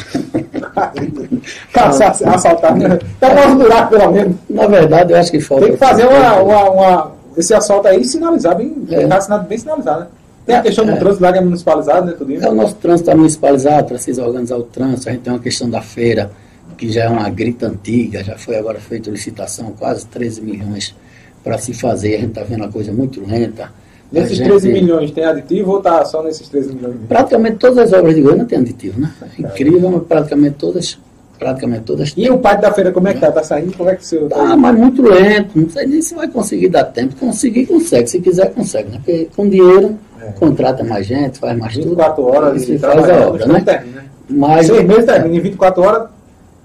Assaltar, né? Tá mais buraco, pelo menos. Na verdade, eu acho que falta. Tem que fazer uma, uma, uma, esse assalto aí sinalizar bem, é. Tá bem sinalizado, né? Tem a questão do é. trânsito lá que é municipalizado, né? Tudo isso. É, o nosso trânsito está municipalizado, precisa organizar o trânsito. A gente tem uma questão da feira, que já é uma grita antiga, já foi agora feita licitação, quase 13 milhões para se fazer. A gente está vendo a coisa muito lenta. Nesses gente... 13 milhões tem aditivo ou está só nesses 13 milhões? Praticamente todas as obras de Goiânia têm aditivo, né? É incrível, mas praticamente todas praticamente todas. E o pátio da feira, como é que tá? Tá saindo? Como é que você. Tá, mas muito lento. Não sei nem se vai conseguir dar tempo. Conseguir, consegue. Se quiser, consegue. Né? Porque com dinheiro, é. contrata mais gente, faz mais 24 tudo. horas e faz a obra, né? Termina, né? Mas, Seis meses termina. Em 24 horas,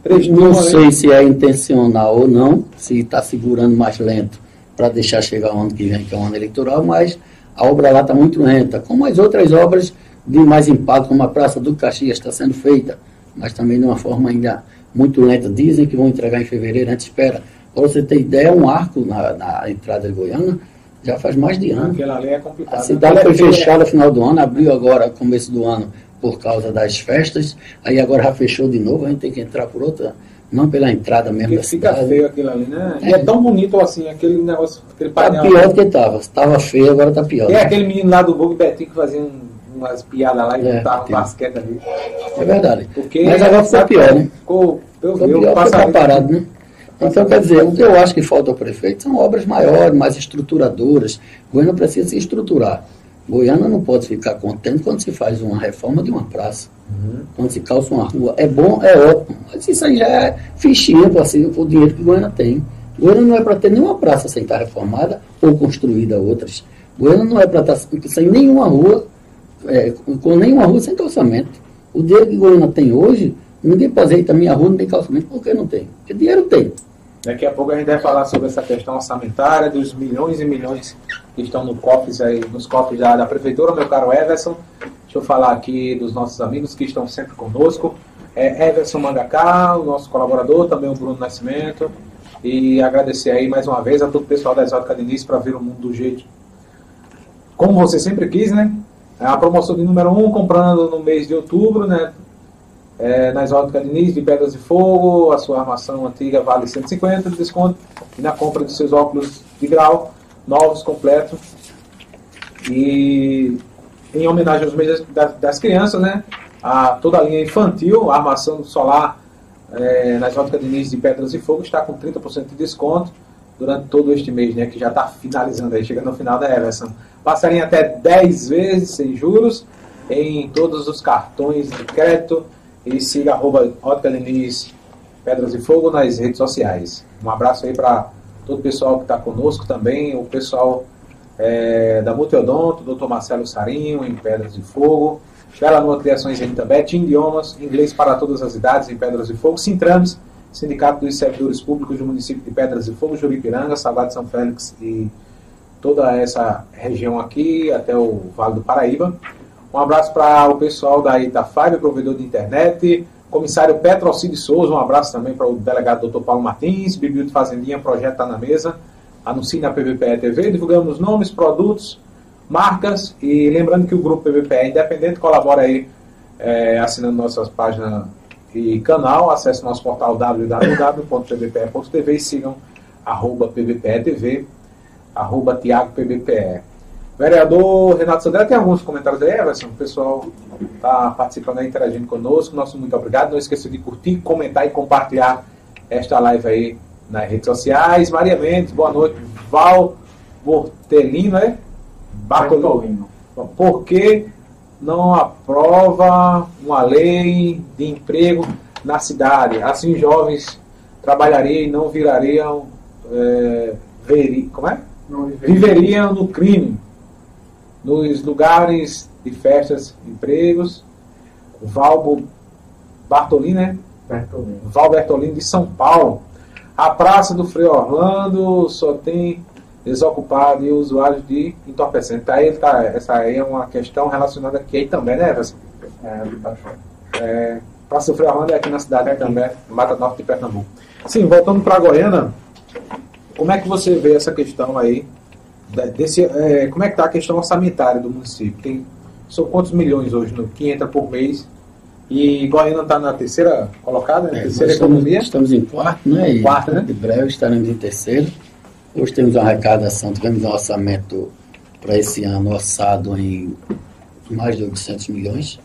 três Não sei se é intencional ou não, se está segurando mais lento para deixar chegar o ano que vem, que é o ano eleitoral, mas a obra lá está muito lenta, como as outras obras de mais impacto, como a Praça do Caxias está sendo feita, mas também de uma forma ainda muito lenta. Dizem que vão entregar em fevereiro, a gente espera. Para você ter ideia, um arco na, na entrada de Goiânia já faz mais de ano. Aquela ali é complicada. A cidade foi fechada no final do ano, abriu agora, começo do ano, por causa das festas, aí agora já fechou de novo, a gente tem que entrar por outra não pela entrada mesmo Porque da fica cidade. feio aquilo ali, né? É. E é tão bonito assim, aquele negócio, aquele tá painel. Tá pior do que estava. Estava feio, agora tá pior. É né? aquele menino lá do Vogue Betinho que fazia um, umas piadas lá e é, botava um basquete ali. É verdade. Porque Mas agora ficou pior, né? Ficou, eu, ficou pior tá parado, né? Então, quer dizer, o que eu acho que falta ao prefeito são obras maiores, mais estruturadoras. Goiânia precisa se estruturar. Goiânia não pode ficar contente quando se faz uma reforma de uma praça. Uhum. Quando se calça uma rua. É bom, é ótimo. Mas isso aí já é fichinha para assim, o dinheiro que Goiânia tem. Goiânia não é para ter nenhuma praça sem estar reformada ou construída outras. Goiânia não é para estar sem nenhuma rua, é, com nenhuma rua sem calçamento. O dinheiro que Goiânia tem hoje, ninguém dizer, a minha rua não tem calçamento. Por que não tem? Porque dinheiro tem. Daqui a pouco a gente vai falar sobre essa questão orçamentária, dos milhões e milhões que estão no cofres aí, nos cofres da, da Prefeitura, meu caro Everson. Deixa eu falar aqui dos nossos amigos que estão sempre conosco. É Everson Mangacá, o nosso colaborador, também o Bruno Nascimento. E agradecer aí mais uma vez a todo o pessoal da Exótica de Início para ver o mundo do jeito como você sempre quis, né? A promoção de número 1, um, comprando no mês de outubro, né? É, na Exótica Diniz, de Pedras de Fogo, a sua armação antiga vale 150 de desconto. E na compra de seus óculos de grau, novos, completos. E em homenagem aos meses das, das crianças, né? A, toda a linha infantil, a armação solar é, na Exótica Diniz de Pedras de Fogo está com 30% de desconto durante todo este mês, né? Que já está finalizando aí, chegando no final da Everson. Passarem até 10 vezes sem juros em todos os cartões de crédito e siga arroba Pedras de Fogo nas redes sociais. Um abraço aí para todo o pessoal que está conosco também, o pessoal é, da Multiodonto, Dr. Marcelo Sarinho, em Pedras de Fogo, Bela Nua Criações em também, Tim Idiomas, Inglês para todas as idades em Pedras de Fogo, Sintrames, Sindicato dos Servidores Públicos do município de Pedras de Fogo, Juripiranga, Salgado São Félix e toda essa região aqui, até o Vale do Paraíba. Um abraço para o pessoal da Itafive, provedor de internet. Comissário Petro Alcide Souza, um abraço também para o delegado Dr. Paulo Martins. Biblio Fazendinha, projeto está na mesa. Anuncie na PVPE TV. Divulgamos nomes, produtos, marcas. E lembrando que o grupo PVPE Independente colabora aí, é, assinando nossas páginas e canal. Acesse nosso portal www.pbpe.tv e sigam arroba pbpe.tv, arroba tiagopbpe. Vereador Renato Sandré, tem alguns comentários aí, Everson? O pessoal está participando aí, interagindo conosco. Nosso muito obrigado. Não esqueça de curtir, comentar e compartilhar esta live aí nas redes sociais. Maria Mendes, boa noite. Val Bortelino, é? Bartolino. Por que não aprova uma lei de emprego na cidade? Assim, jovens trabalhariam e não virariam. É, veri, como é? Viveriam no crime nos lugares de festas, empregos. Val Bartolini, né? Bertolini. Val Bertolini de São Paulo. A Praça do Frei Orlando só tem desocupado e usuários de entorpecentes. Tá aí, tá, essa aí é uma questão relacionada aqui aí também, né, Everson? É, é, Praça do Frei Orlando é aqui na cidade é também, Mata Norte de Pernambuco. Sim, voltando para Goiânia, como é que você vê essa questão aí desse, é, como é que está a questão orçamentária do município? Tem, são quantos milhões hoje no, que entra por mês? E Goiânia está na terceira colocada, né? É, terceira estamos, economia? Estamos em quarto, né? E quarto, né? De breve estaremos em terceiro. Hoje temos uma arrecadação, tivemos um orçamento para esse ano orçado em mais de 800 milhões.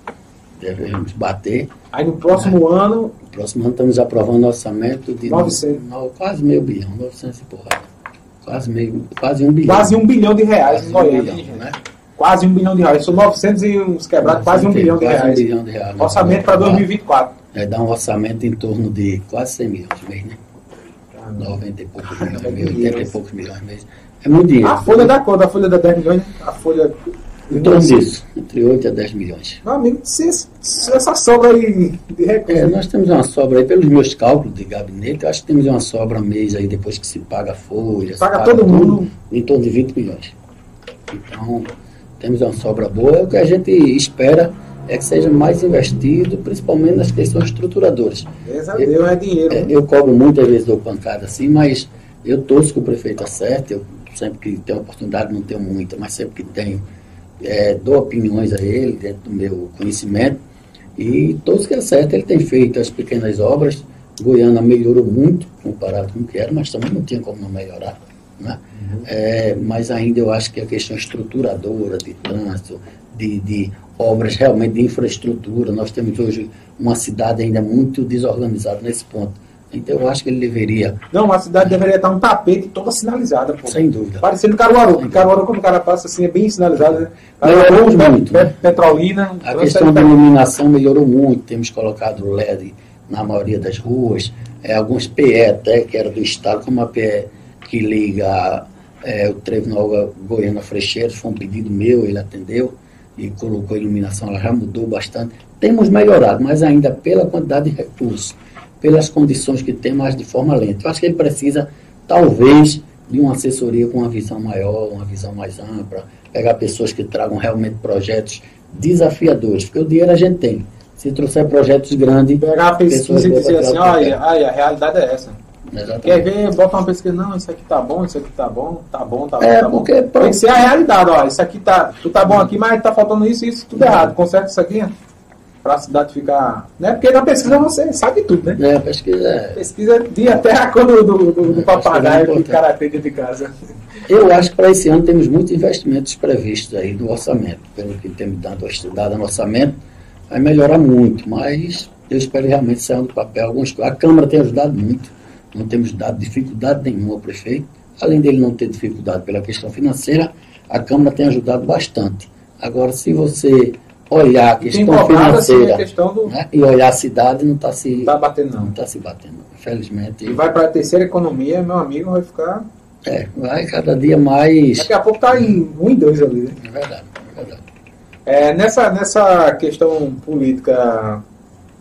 Devemos bater. Aí no próximo né? ano. No próximo ano estamos aprovando um orçamento de 900. No, quase meio bilhão, 900 e porrada. Quase, meio, quase um bilhão. Quase um bilhão de reais quase Goiânia. Um bilhão, né? Quase um bilhão de reais. São 900 e uns quebrados, quase um bilhão de quase reais. Um bilhão de reais Orçamento para 2024. É, dá um orçamento em torno de quase 100 milhões mês, né? 90 e poucos milhões, mês, 80 e poucos milhões mês. É muito dinheiro. A folha da cor, a folha da 10 milhões, a folha. Em torno disso, entre 8 a 10 milhões. Meu amigo, se, se essa sobra aí de recursos. É, nós temos uma sobra aí, pelos meus cálculos de gabinete, eu acho que temos uma sobra mês aí, depois que se paga a folha. se Paga todo mundo. Em torno de 20 milhões. Então, temos uma sobra boa. O que a gente espera é que seja mais investido, principalmente nas questões estruturadoras. Deus a Deus, é dinheiro. É, eu cobro muitas vezes, dou pancada assim, mas eu torço que o prefeito acerte. Eu sempre que tenho oportunidade, não tenho muita, mas sempre que tenho, é, dou opiniões a ele, dentro do meu conhecimento. E todos que acertam, ele tem feito as pequenas obras. Goiânia melhorou muito comparado com o que era, mas também não tinha como não melhorar. Né? Uhum. É, mas ainda eu acho que a questão estruturadora de trânsito, de, de, obras realmente de infraestrutura, nós temos hoje uma cidade ainda muito desorganizada nesse ponto. Então eu acho que ele deveria. Não, a cidade deveria estar um tapete toda sinalizada. Pô. Sem dúvida. Parecendo Caruaru. Sem Caruaru, quando o cara passa assim, é bem sinalizado. Né? Melhorou Caruaru, muito. Pet, Petrolina. A questão da iluminação melhorou muito. Temos colocado LED na maioria das ruas. É, alguns PE até, que era do Estado, como a PE que liga é, o Trevo Nova Goiânia Frecheiros, foi um pedido meu, ele atendeu e colocou a iluminação, ela já mudou bastante. Temos melhorado, mas ainda pela quantidade de recursos, pelas condições que tem, mas de forma lenta. Eu acho que ele precisa, talvez, de uma assessoria com uma visão maior, uma visão mais ampla, pegar pessoas que tragam realmente projetos desafiadores, porque o dinheiro a gente tem. Se trouxer projetos grandes. Pegar a pesquisa e dizer assim: olha, olha, a realidade é essa. Exatamente. Quer ver, bota uma pesquisa, não, isso aqui tá bom, isso aqui tá bom, tá bom, tá bom, É, tá bom. porque Tem que ser a realidade, ó, isso aqui tá, tu tá bom aqui, mas tá faltando isso e isso, tudo errado. Conserta isso aqui, ó, pra cidade ficar... Né? Porque na pesquisa você sabe tudo, né? É, pesquisa é. Pesquisa de até a cor do, do, do, do É, papagaio que o cara tem dentro de casa. Eu acho que para esse ano temos muitos investimentos previstos aí no orçamento. Pelo que temos dado estudada no orçamento, vai melhorar muito, mas eu espero realmente sair do papel algumas coisas. A Câmara tem ajudado muito, não temos dado dificuldade nenhuma ao prefeito. Além dele não ter dificuldade pela questão financeira, a Câmara tem ajudado bastante. Agora, se você olhar a questão assim, a financeira questão do... né, e olhar a cidade, não está se, Não tá batendo não não. tá se batendo. Infelizmente, E vai pra terceira economia, meu amigo, vai ficar... é, vai cada dia mais. Daqui a pouco tá em um e dois ali, né? É verdade, é verdade. É, nessa, nessa questão política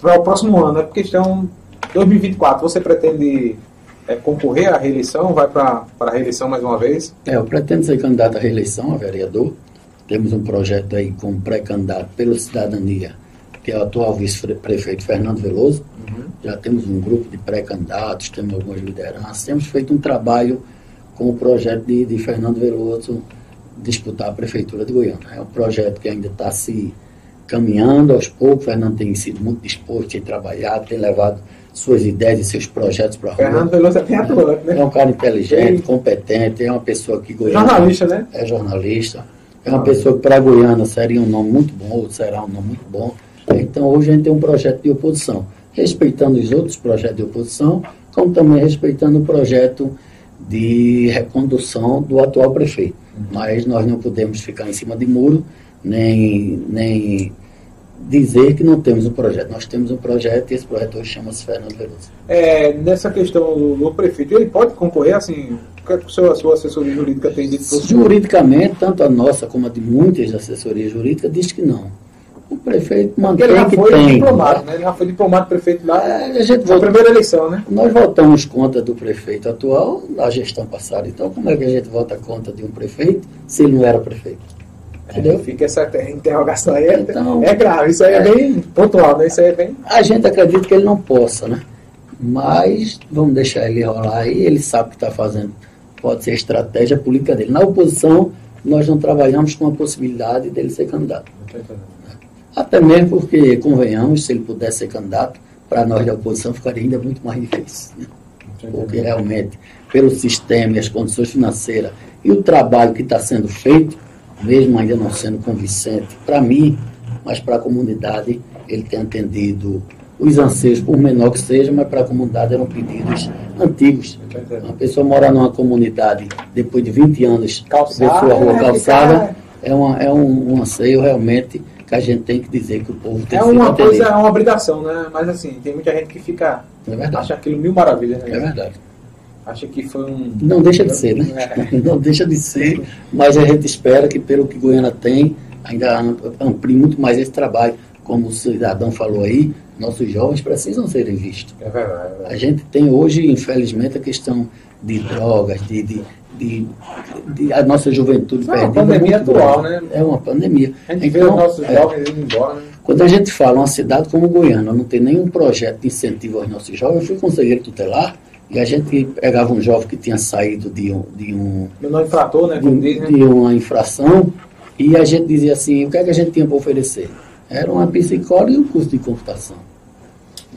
para o próximo ano, é questão 2024, você pretende é, concorrer à reeleição? Vai para a reeleição mais uma vez? É, eu pretendo ser candidato à reeleição, a vereador. Temos um projeto aí como pré-candidato pela cidadania, que é o atual vice-prefeito Fernando Veloso. Já temos um grupo de pré-candidatos, temos algumas lideranças. Temos feito um trabalho com o projeto de, de Fernando Veloso disputar a prefeitura de Goiânia. É um projeto que ainda está se caminhando aos poucos. O Fernando tem sido muito disposto, tem trabalhado, tem levado suas ideias e seus projetos para a rua. Fernando Veloso é bem atuante, né? É um cara inteligente, competente, é uma pessoa que Goiânia... Jornalista, né? É jornalista. É uma ah. pessoa que para Goiânia seria um nome muito bom, ou será um nome muito bom. Então hoje a gente tem um projeto de oposição, respeitando os outros projetos de oposição, como também respeitando o projeto de recondução do atual prefeito. Uhum. Mas nós não podemos ficar em cima de muro, nem, nem dizer que não temos um projeto. Nós temos um projeto e esse projeto hoje chama-se Fernando Veloso. É, nessa questão do, prefeito, ele pode concorrer assim? O que a sua, a sua assessoria jurídica tem dito? Juridicamente, tanto a nossa como a de muitas assessorias jurídicas diz que não. O prefeito mantém ele já foi tem. Diplomado, né? Ele já foi diplomado prefeito lá é, a gente na primeira eleição, né? Nós votamos conta do prefeito atual na gestão passada. Então, como é que a gente vota conta de um prefeito se ele não era prefeito? Entendeu? Fica essa interrogação aí. Então, é grave, isso aí é, é, bem pontual, né? Isso aí é bem. A gente acredita que ele não possa, né? Mas vamos deixar ele rolar aí, ele sabe o que está fazendo. Pode ser a estratégia política dele. Na oposição, nós não trabalhamos com a possibilidade dele ser candidato. Até mesmo porque, convenhamos, se ele pudesse ser candidato, para nós da oposição ficaria ainda muito mais difícil. Né? Porque realmente, pelo sistema e as condições financeiras e o trabalho que está sendo feito, mesmo ainda não sendo convincente, para mim, mas para a comunidade, ele tem atendido os anseios, por menor que seja, mas para a comunidade eram pedidos antigos. Uma pessoa morar numa comunidade depois de 20 anos calçada, ver sua rua é, calçada, é, uma, é um, um anseio realmente que a gente tem que dizer que o povo tem é uma coisa, é uma obrigação, né? Mas assim, tem muita gente que fica. É acha aquilo mil maravilhas, né? É verdade. Acha que foi um. Não deixa de ser, né? É. Não deixa de ser, mas a gente espera que, pelo que Goiânia tem, ainda amplie muito mais esse trabalho. Como o cidadão falou aí, nossos jovens precisam serem vistos. É verdade, é verdade. A gente tem hoje, infelizmente, a questão de drogas, de, de de, de, a nossa juventude é perdida. É uma pandemia atual, né? É uma pandemia. A gente então, vê os nossos é, jovens indo embora, né? Quando a gente fala uma cidade como Goiânia não tem nenhum projeto de incentivo aos nossos jovens, eu fui conselheiro tutelar e a gente pegava um jovem que tinha saído de um. De um não infrator, né? De, diz, né? de uma infração e a gente dizia assim: o que é que a gente tinha para oferecer? Era uma psicóloga e um curso de computação.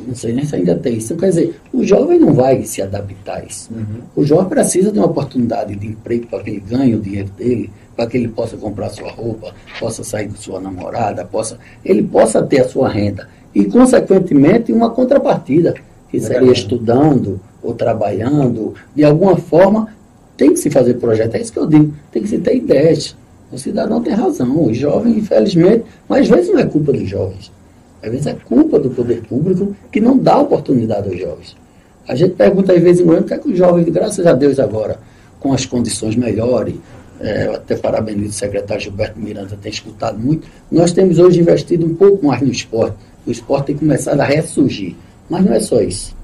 Não sei nem se ainda tem isso. Quer dizer, o jovem não vai se adaptar a isso. Uhum. O jovem precisa de uma oportunidade de emprego para que ele ganhe o dinheiro dele, para que ele possa comprar sua roupa, possa sair com sua namorada, possa, ele possa ter a sua renda. E, consequentemente, uma contrapartida, que é seria estudando ou trabalhando, de alguma forma, tem que se fazer projeto. É isso que eu digo, tem que se ter ideias. O cidadão tem razão. O jovem, infelizmente, mas às vezes não é culpa dos jovens. Às vezes é culpa do poder público que não dá oportunidade aos jovens. A gente pergunta às vezes em Goiânia o que é que os jovens, graças a Deus agora, com as condições melhores, é, até parabenizo o secretário Gilberto Miranda, tem escutado muito, nós temos hoje investido um pouco mais no esporte. O esporte tem começado a ressurgir. Mas não é só isso.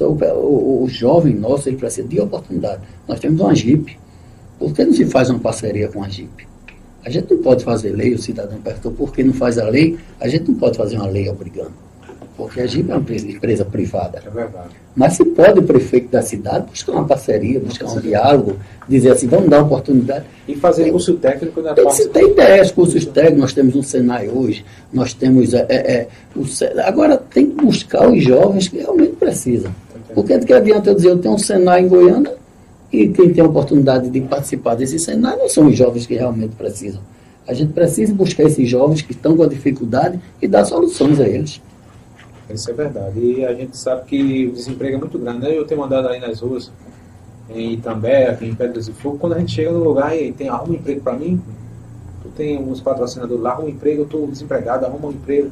O, o, o jovem nosso, ele precisa de oportunidade. Nós temos uma Jeep. Por que não se faz uma parceria com a Jeep? A gente não pode fazer lei, o cidadão perguntou por que não faz a lei, a gente não pode fazer uma lei obrigando. Porque a GIP é uma empresa privada. É verdade. Mas se pode o prefeito da cidade buscar uma parceria, buscar um diálogo, dizer assim, vamos dar oportunidade. E fazer curso técnico na Tem que ter ideias, cursos técnicos, nós temos um Senai hoje, nós temos. É, é, é o, agora tem que buscar os jovens que realmente precisam. Porque de que adianta eu dizer, eu tenho um Senai em Goiânia, e quem tem a oportunidade de participar desse cenário não são os jovens que realmente precisam. A gente precisa buscar esses jovens que estão com a dificuldade e dar soluções a eles. Isso é verdade. E a gente sabe que o desemprego é muito grande. Né? Eu tenho andado aí nas ruas, em Itambé, aqui em Pedras e Fogo, quando a gente chega no lugar e tem algum emprego para mim, tu tem uns patrocinadores lá, arruma um emprego, eu estou desempregado, arruma um emprego.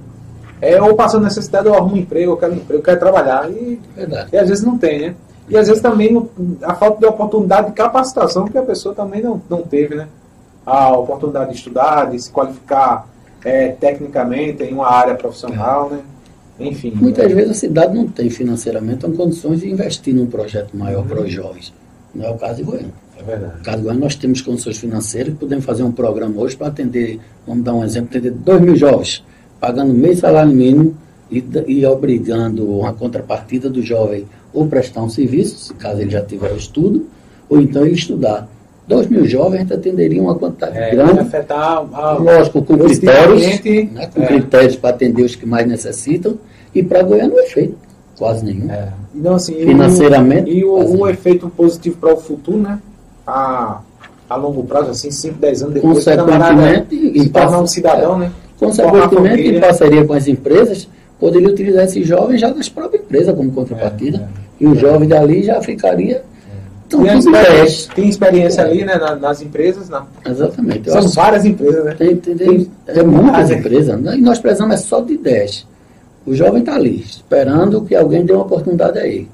É, ou passando necessidade, eu arrumo um emprego, eu quero um emprego, eu quero trabalhar. E, e às vezes não tem, né? E às vezes também a falta de oportunidade de capacitação que a pessoa também não, não teve, né? A oportunidade de estudar, de se qualificar é, tecnicamente em uma área profissional, né? Enfim. Muitas né? vezes a cidade não tem financeiramente condições de investir num projeto maior uhum. para os jovens. Não é o caso de Goiânia. É verdade. No caso de Goiânia, nós temos condições financeiras e podemos fazer um programa hoje para atender, vamos dar um exemplo, atender 2 mil jovens, pagando meio salário mínimo e, e obrigando uma contrapartida do jovem ou prestar um serviço, caso ele já tiver estudo, ou então ele estudar 2 mil jovens, a gente atenderia uma quantidade É, grande. afetar a, Lógico, com critérios, né, com é. critérios para atender os que mais necessitam, e para Goiânia não é feito quase nenhum. É. Então, assim, e o- Financeiramente, E o, quase o não. efeito positivo para o futuro, né? A, a longo prazo, assim, 5, 10 anos depois, Consequentemente, se em tornar um cidadão, né? Consequentemente, em parceria com as empresas, poderia utilizar esses jovens já nas próprias empresas como contrapartida. É, é. E o jovem dali já ficaria. Então, Tem, experiência- tem experiência ali, né, na- nas empresas, na, Exatamente. São várias empresas, né? Tem, tem, tem, é muitas empresas, né? e nós precisamos é só de 10. O jovem está ali, esperando que alguém dê uma oportunidade a ele.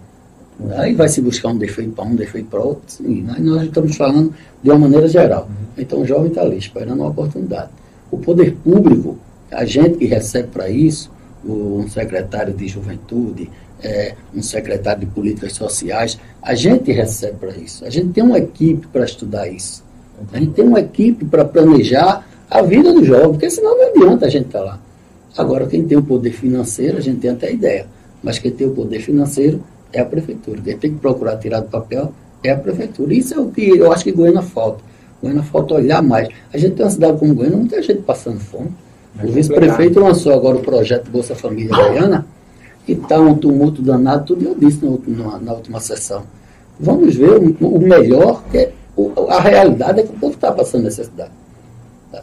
Aí vai se buscar um defeito para um, defeito para outro. Sim, aí nós estamos falando de uma maneira geral. Então o jovem está ali, esperando uma oportunidade. O poder público, a gente que recebe para isso, o- um secretário de juventude, é, um secretário de políticas sociais, a gente recebe para isso. A gente tem uma equipe para estudar isso. A gente tem uma equipe para planejar a vida do jovem, porque senão não adianta a gente estar lá. Agora, quem tem o poder financeiro, a gente tem até ideia, mas quem tem o poder financeiro é a prefeitura. Quem tem que procurar tirar do papel é a prefeitura. Isso é o que eu acho que Goiânia falta. Goiânia falta olhar mais. A gente tem uma cidade como Goiânia, muita gente passando fome. O vice-prefeito lançou agora o projeto Bolsa Família Goiana e está um tumulto danado, tudo eu disse na última, na última sessão. Vamos ver o, o melhor, que é o- a realidade é que o povo está passando necessidade.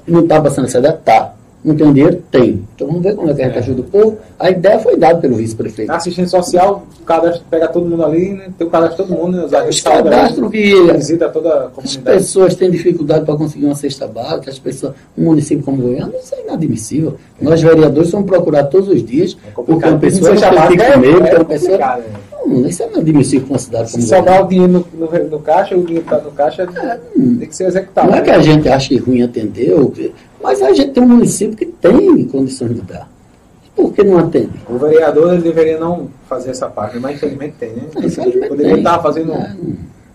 Não está passando necessidade? Está. Não tem dinheiro? Tem. Então vamos ver como é que a gente É. ajuda o povo. A ideia foi dada pelo vice-prefeito. Na assistência social, o cadastro pega todo mundo ali, né? Tem o cadastro de todo mundo, né? Os cadastros que visita toda a as comunidade. pessoas têm dificuldade para conseguir uma cesta básica, as pessoas, um município como Goiânia, isso é inadmissível. Nós, vereadores, somos procurados todos os dias, É porque uma pessoa não tem que é- comer, é porque uma pessoa. né? Não, isso é inadmissível para uma cidade Se como sobrar o dinheiro no, no, no caixa, o dinheiro está no caixa, tem que ser executado. Não é que a gente ache ruim atender, ou que- mas a gente tem um município que tem condições de dar. Por que não atende? O vereador ele deveria não fazer essa parte, mas infelizmente tem, né? Infelizmente Poderia tem. estar fazendo, É,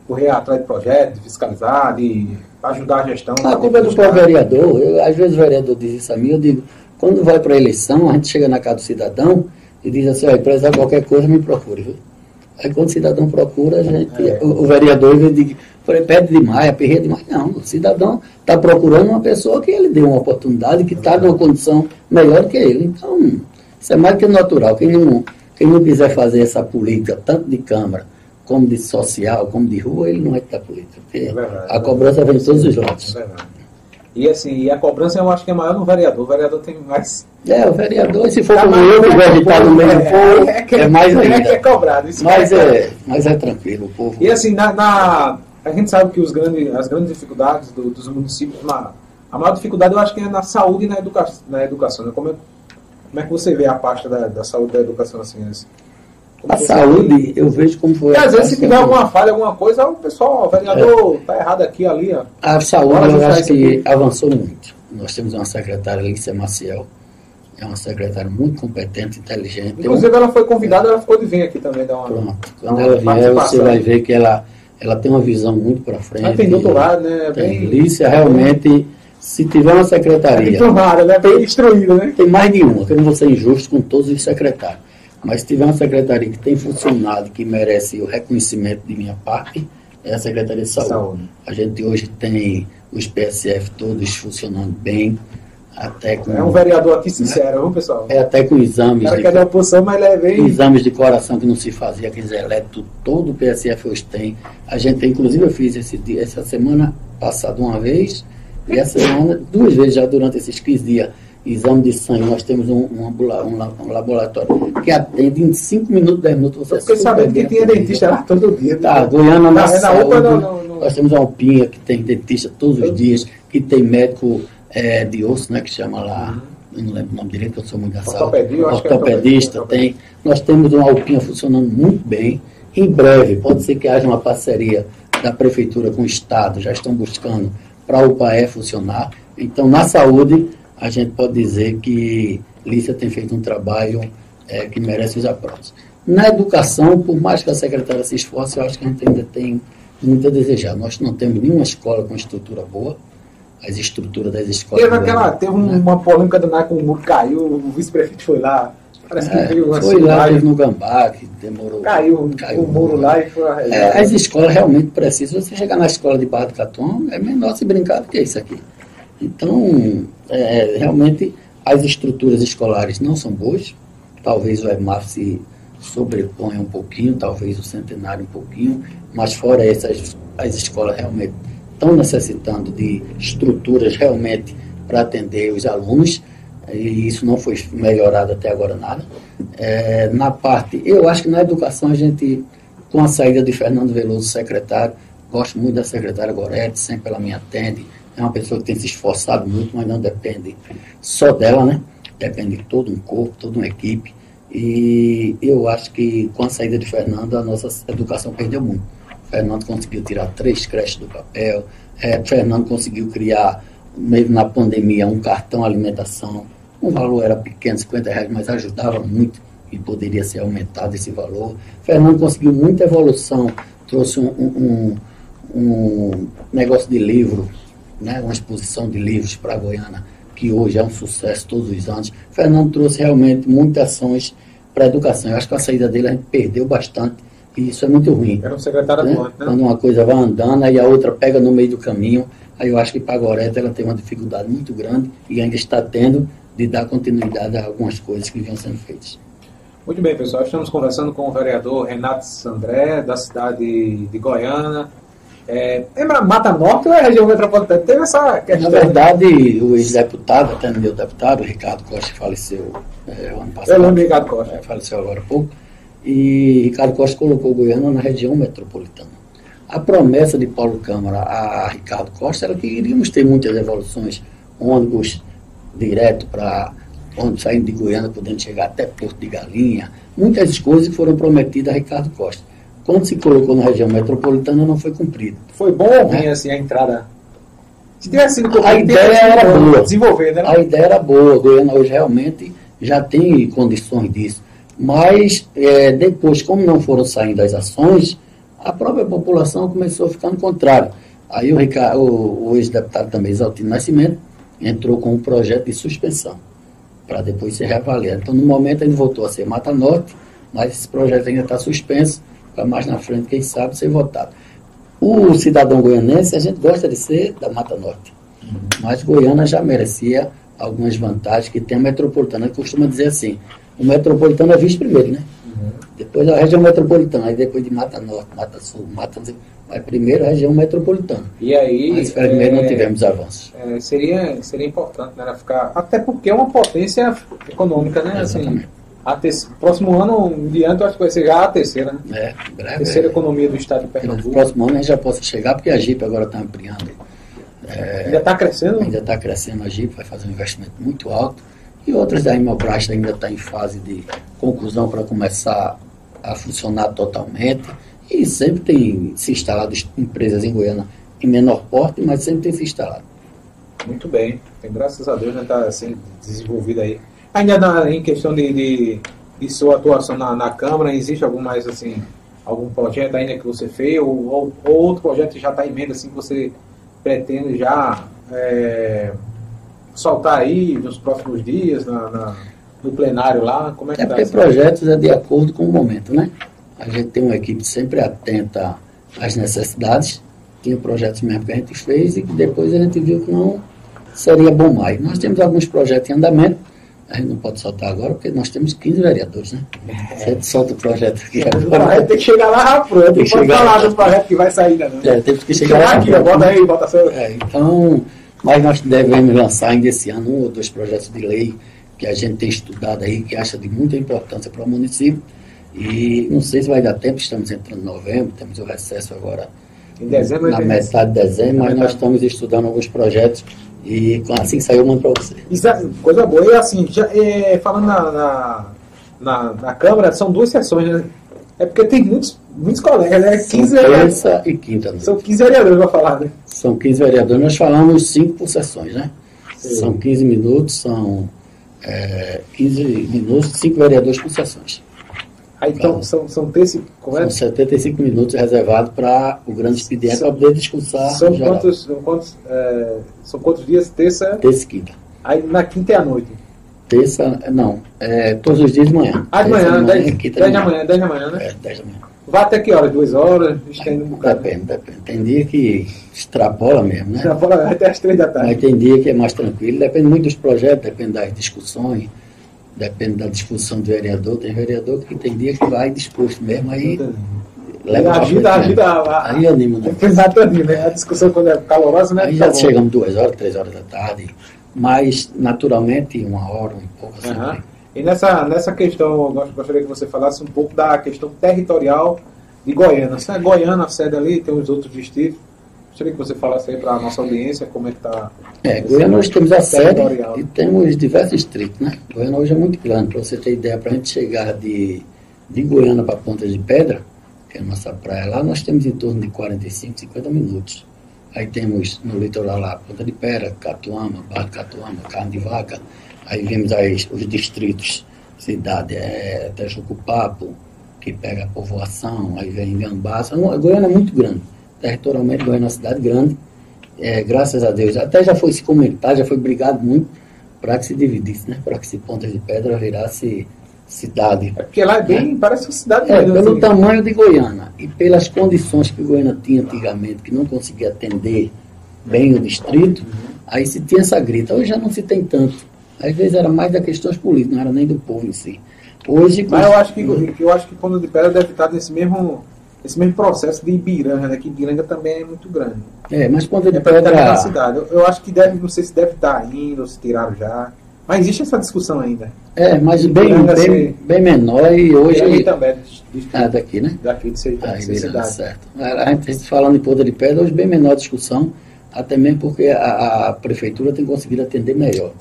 correr atrás de projetos, de fiscalizar, de ajudar a gestão. A culpa é do próprio vereador. Eu, às vezes o vereador diz isso a mim, eu digo, quando vai para a eleição, a gente chega na casa do cidadão e diz assim, olha, precisar qualquer coisa, me procure. Viu? Aí quando o cidadão procura, a gente, É. o, o vereador diz, "Falei, pede demais, aperreia demais. Não, o cidadão está procurando uma pessoa que ele dê uma oportunidade, que está numa condição melhor que ele. Então, isso é mais que natural. Quem não, quem não quiser fazer essa política, tanto de Câmara, como de social, como de rua, ele não é da política. Porque É verdade. a cobrança vem de todos os lados. É. E assim, e a cobrança eu acho que é maior no vereador. O vereador tem mais. É, o vereador, e se for Tá como eu, que gosta de estar no meio do povo, é, que- é mais é que é ainda. cobrado. Isso Mas é- é, mas é tranquilo, o povo. E assim, na, na- a gente sabe que os grandes, as grandes dificuldades do- dos municípios, na- a maior dificuldade eu acho que é na saúde e na, educa, na educação. Né? Como, é, como é que você vê a pasta da, da saúde e da educação assim? assim? A saúde, eu vejo como foi. E às vezes se tiver alguma falha, alguma coisa, o pessoal, o vereador tá errado aqui, ali, ó. A saúde, Bora eu acho que avançou muito. Nós temos uma secretária, Lícia Maciel, é uma secretária muito competente, inteligente. Inclusive ela foi convidada, ela ficou de vir aqui também dar uma. Pronto. Quando uma ela vier, você vai ver que ela, ela tem uma visão muito para frente. Ela tem doutorado, né? Tem. Lícia, realmente, se tiver uma secretaria. diplomada, né? Bem instruída, né? Tem mais de uma, que eu não vou ser injusto com todos os secretários. Mas se tiver uma secretaria que tem funcionado, que merece o reconhecimento de minha parte, é a Secretaria de Saúde. Saúde. A gente hoje tem os PSF todos funcionando bem, até com, É um vereador aqui sincero, viu, pessoal? é até com O exames cara de, quer dar oposição, mas ele é exames de coração que não se fazia, aqueles elétricos, todo o PSF hoje tem. A gente, tem, inclusive, eu fiz esse dia, essa semana passada uma vez, e essa semana duas vezes já durante esses 15 dias. Exame de sangue, nós temos um, um, um la- laboratório que atende em 5 minutos, 10 minutos. Você Eu fiquei é sabendo que tinha dentista lá todo dia. Tá, Goiânia na Na- é na saúde, UPA, não, não, não. nós temos uma Alpinha que tem dentista todos os dias, que tem médico é, de osso, né, que chama lá, eu não lembro o nome direito, eu sou muito saúde. Ortopedia, é Ortopedista tem. Nós temos uma Alpinha funcionando muito bem. Em breve, pode ser que haja uma parceria da Prefeitura com o Estado, já estão buscando para a UPAE funcionar. Então, na saúde, a gente pode dizer que Lícia tem feito um trabalho é, que merece os aplausos. Na educação, por mais que a secretária se esforce, eu acho que a gente ainda tem muito a desejar. Nós não temos nenhuma escola com estrutura boa. As estruturas das escolas. Teve aquela, teve um- né? uma polêmica danada com o muro caiu, o vice-prefeito foi lá Parece que é, veio uma Foi lá, teve no Gambá, que demorou. Caiu, caiu o muro lá e foi é, As escolas realmente precisam. Você chegar na escola de Barra do Catom, é menor se brincar do que isso aqui. Então, é, realmente, as estruturas escolares não são boas. Talvez o EMAF se sobreponha um pouquinho, talvez o centenário um pouquinho, mas fora essas, as escolas realmente estão necessitando de estruturas realmente para atender os alunos e isso não foi melhorado até agora nada. É, na parte, eu acho que na educação a gente, com a saída de Fernando Veloso, secretário, gosto muito da secretária Gorete, sempre ela me atende, é uma pessoa que tem se esforçado muito, mas não depende só dela, né? Depende de todo um corpo, toda uma equipe. E eu acho que com a saída de Fernando, a nossa educação perdeu muito. Fernando conseguiu tirar três creches do papel, é, Fernando conseguiu criar, mesmo na pandemia, um cartão alimentação o valor era pequeno, 50 reais, mas ajudava muito e poderia ser aumentado esse valor. Fernando conseguiu muita evolução, trouxe um, um, um negócio de livro, né, uma exposição de livros para a Goiânia, que hoje é um sucesso todos os anos. Fernando trouxe realmente muitas ações para a educação. Eu acho que a saída dele a gente perdeu bastante e isso é muito ruim. Era um secretário né? atuante, né? Quando uma coisa vai andando e a outra pega no meio do caminho, aí eu acho que para a Goreta ela tem uma dificuldade muito grande e ainda está tendo de dar continuidade a algumas coisas que vinham sendo feitas. Muito bem, pessoal. Estamos conversando com o vereador Renato Sandré, da cidade de Goiânia. É, é Mata Norte ou é região metropolitana? Teve essa questão. Na verdade, o ex-deputado, até meu deputado, Ricardo Costa, faleceu é, ano passado. Eu lembro Ricardo Costa. É, faleceu agora há pouco. E Ricardo Costa colocou Goiânia na região metropolitana. A promessa de Paulo Câmara a Ricardo Costa era que iríamos ter muitas evoluções, ônibus direto para onde saindo de Goiânia, podendo chegar até Porto de Galinha. Muitas coisas foram prometidas a Ricardo Costa. Quando se colocou na região metropolitana, não foi cumprido. Foi bom ou ruim, né? assim, a entrada? Se tivesse sido cumprido, a ideia era boa. Desenvolver, né? A ideia era boa. Goiânia hoje realmente já tem condições disso. Mas é, depois, como não foram saindo as ações, a própria população começou a ficar no contrário. Aí o, o, o ex-deputado também, Exaltino Nascimento, entrou com um projeto de suspensão, para depois ser reavaliado. Então, no momento, ele voltou a ser Mata Norte, mas esse projeto ainda está suspenso, para mais na frente, quem sabe, ser votado. O cidadão goianense, a gente gosta de ser da Mata Norte, uhum. mas Goiânia já merecia algumas vantagens que tem a metropolitana, que costuma dizer assim, o metropolitano é visto primeiro, né? Uhum. Depois a região metropolitana, aí depois de Mata Norte, Mata Sul, Mata mas primeiro a região metropolitana. E aí. Mas primeiro é, não tivemos avanços. É, seria, seria importante, né? Ficar, até porque é uma potência econômica, né? Assim, a te, próximo ano em diante, eu acho que vai ser já a terceira, né? É, breve. A terceira é. economia do estado de Pernambuco. No próximo ano a gente já possa chegar, porque a Jeep agora está ampliando. É, ainda está crescendo? Ainda está crescendo a Jeep, vai fazer um investimento muito alto. E outras da Imoplast ainda está em fase de conclusão para começar a funcionar totalmente. E sempre tem se instalado empresas em Goiânia em menor porte, mas sempre tem se instalado. Muito bem. Graças a Deus já está assim, desenvolvido aí. Ainda na, em questão de, de, de, sua atuação na, na Câmara, existe algum mais assim, algum projeto ainda que você fez, ou, ou, ou outro projeto que já está em mente assim, que você pretende já é, soltar aí nos próximos dias, na, na, no plenário lá? Como é que é tá porque projetos é de acordo com o momento, né? A gente tem uma equipe sempre atenta às necessidades. Tinha projetos mesmo que a gente fez e que depois a gente viu que não seria bom mais. Nós temos alguns projetos em andamento. A gente não pode soltar agora, porque nós temos 15 vereadores, né? É. Você solta o projeto aqui agora. Tem que chegar lá rápido, tem que chegar falar do projeto que vai sair ainda, não. É, temos que chegar lá. Aqui, bota aí, bota seu. É, então, mas nós devemos lançar ainda esse ano um ou dois projetos de lei que a gente tem estudado aí, que acha de muita importância para o município e não sei se vai dar tempo, estamos entrando em novembro, temos o recesso agora em dezembro, na metade de dezembro, mas nós estamos estudando alguns projetos e assim que sair eu mando para você. É coisa boa. E assim, já, é, falando na, na, na, na, Câmara, são duas sessões, né? É porque tem muitos, muitos colegas, né? 15 terça e quinta noite. São 15 vereadores para falar, né? São 15 vereadores, nós falamos 5 por sessões, né? Sim. São 15 minutos, são é, 15 minutos, 5 vereadores por sessões. Ah, então são, são, terci, são 75 minutos reservados para o grande expediente para poder discursar. São quantos, são, quantos, é, são quantos dias? Terça? Terça e quinta. Aí na quinta é à noite. Terça, não, é, todos os dias de manhã. Ah, de manhã, 10 da manhã, 10 da manhã, né? É, 10 da manhã. Vai até que hora? Duas horas? Estende um bocado. Depende, depende. Tem dia que extrapola mesmo, né? Extrapola até as três da tarde. Mas tem dia que é mais tranquilo. Depende muito dos projetos, depende das discussões, depende da discussão do vereador. Tem vereador que tem dia que vai disposto mesmo, aí leva ajuda, ajuda a, aí anima, né? Exatamente, né? A discussão quando é calorosa, né? Aí já chegamos duas horas, três horas da tarde, mas naturalmente uma hora, um pouco assim. Uhum. E nessa, nessa questão, eu gostaria que você falasse um pouco da questão territorial de Goiânia. Se é Goiânia a sede ali, tem os outros distritos. Gostaria que você falasse aí para a nossa audiência como é que está. É, Goiânia nós temos a sede e temos diversos distritos, né? Goiânia hoje é muito grande. Para você ter ideia, para a gente chegar de, de Goiânia para Ponta de Pedra, que é a nossa praia lá, nós temos em torno de 45, 50 minutos. Aí temos no litoral lá, Ponta de Pedra, Catuama, Barra Catuama, Carne de Vaca. Aí vemos aí os distritos, cidade, é, Tejucupapo, que pega a povoação, aí vem Gambaça. Goiânia é muito grande. Territorialmente, Goiânia é uma cidade grande. É, graças a Deus, até já foi se comentar, já foi brigado muito para que se dividisse, né? Para que se Ponta de Pedra virasse cidade. É porque lá é bem, né? parece uma cidade é, Pelo assim. tamanho de Goiânia e pelas condições que Goiânia tinha antigamente, que não conseguia atender bem o distrito, uhum. aí se tinha essa grita. Hoje já não se tem tanto. Às vezes era mais da questões políticas, não era nem do povo em si. Hoje, Mas eu acho que, eu acho que Ponta de Pedra deve estar nesse mesmo, esse mesmo processo de Ibiranga, né? Que Ibiranga também é muito grande. É, mas Ponta de é Pedra... cidade. Eu, eu, acho que deve, não sei se deve estar indo, ou se tiraram já. Mas existe essa discussão ainda. É, mas bem, bem, ser... bem menor e hoje. E também. ah, daqui, né? Daqui de ser, Aí, cidade. Certo. A gente falando em Ponta de Pedra, hoje bem menor a discussão, até mesmo porque a, a prefeitura tem conseguido atender melhor.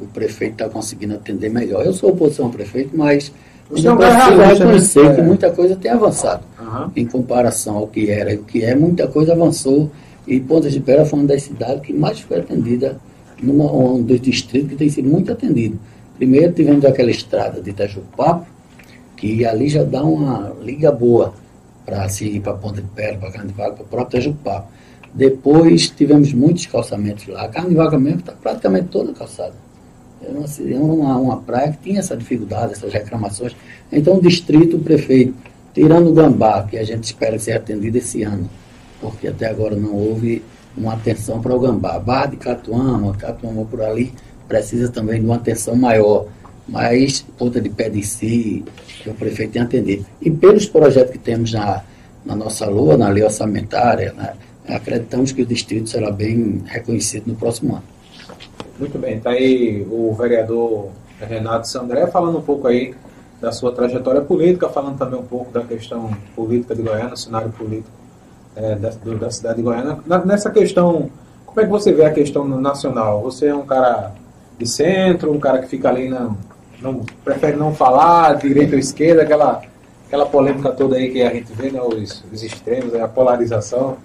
O prefeito está conseguindo atender melhor. Eu sou oposição ao prefeito, mas você não precisa né? reconhecer né? que muita coisa tem avançado. Uhum. Em comparação ao que era e o que é, muita coisa avançou. E Ponta de Pedra foi uma das cidades que mais foi atendida numa, um dos distritos que tem sido muito atendido. Primeiro tivemos aquela estrada de Itajupapo, que ali já dá uma liga boa para se ir para Ponta de Pedra, para Carnaval, para o próprio Itajupapo. Depois tivemos muitos calçamentos lá. A Carnaval mesmo está praticamente toda calçada. É é uma, uma praia que tinha essa dificuldade, essas reclamações. Então o distrito, o prefeito, tirando o Gambá, que a gente espera ser atendido esse ano, porque até agora não houve uma atenção para o gambá. Barra de Catuama, Catuama por ali, precisa também de uma atenção maior. Mas ponta de pé de si, que o prefeito tem a atender. E pelos projetos que temos na, na nossa lua, na lei orçamentária, né, acreditamos que o distrito será bem reconhecido no próximo ano. Muito bem, está aí o vereador Renato Sandré falando um pouco aí da sua trajetória política, falando também um pouco da questão política de Goiânia, cenário político é, da, da cidade de Goiânia. Na, nessa questão, como é que você vê a questão nacional? Você é um cara de centro, um cara que fica ali, não, não prefere não falar, direita ou esquerda, aquela, aquela polêmica toda aí que a gente vê, né, os, os extremos, a polarização.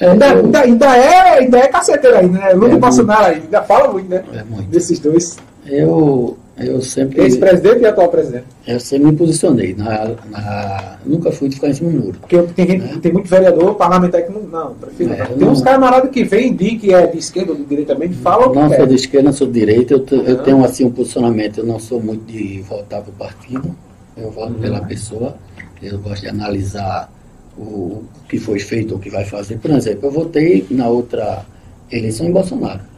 É, ainda, ainda, ainda, é, ainda é caceteiro aí, né? Lula é e Bolsonaro ainda fala muito, né? É muito. Desses dois. Eu, eu sempre. Ex-presidente e atual presidente. Eu sempre me posicionei. Na, na, nunca fui de ficar em cima do muro. Porque tem, né? tem muito vereador parlamentar que não. Não, prefiro. É, tem uns camaradas que vêm e que é de esquerda ou de direita também, falam Não sou de esquerda, não sou de direita. Eu, eu tenho assim um posicionamento. Eu não sou muito de votar para o partido. Eu voto uhum. pela pessoa. Eu gosto de analisar o, o que foi feito, o que vai fazer. Por exemplo, eu votei na outra eleição em Bolsonaro.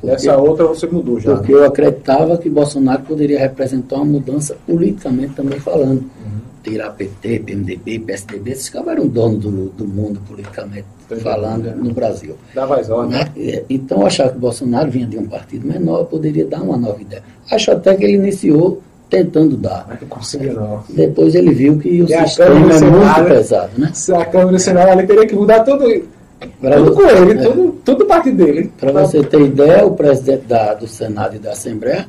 Porque, Essa outra você mudou já. Porque né? eu acreditava que Bolsonaro poderia representar uma mudança politicamente também falando. Uhum. Tirar PT, PMDB, PSDB, esses caras eram donos do, do mundo politicamente Entendi. falando no Brasil. Dava as ordens. Né? É, então eu achava que Bolsonaro vinha de um partido menor, poderia dar uma nova ideia. Acho até que ele iniciou tentando dar. Mas não conseguiu não. Depois ele viu que o e sistema é muito pesado, né? Se a Câmara do Senado ali teria que mudar tudo Pra tudo com ele, é. tudo, tudo parte dele. Para você ter ideia, o presidente da, do Senado e da Assembleia,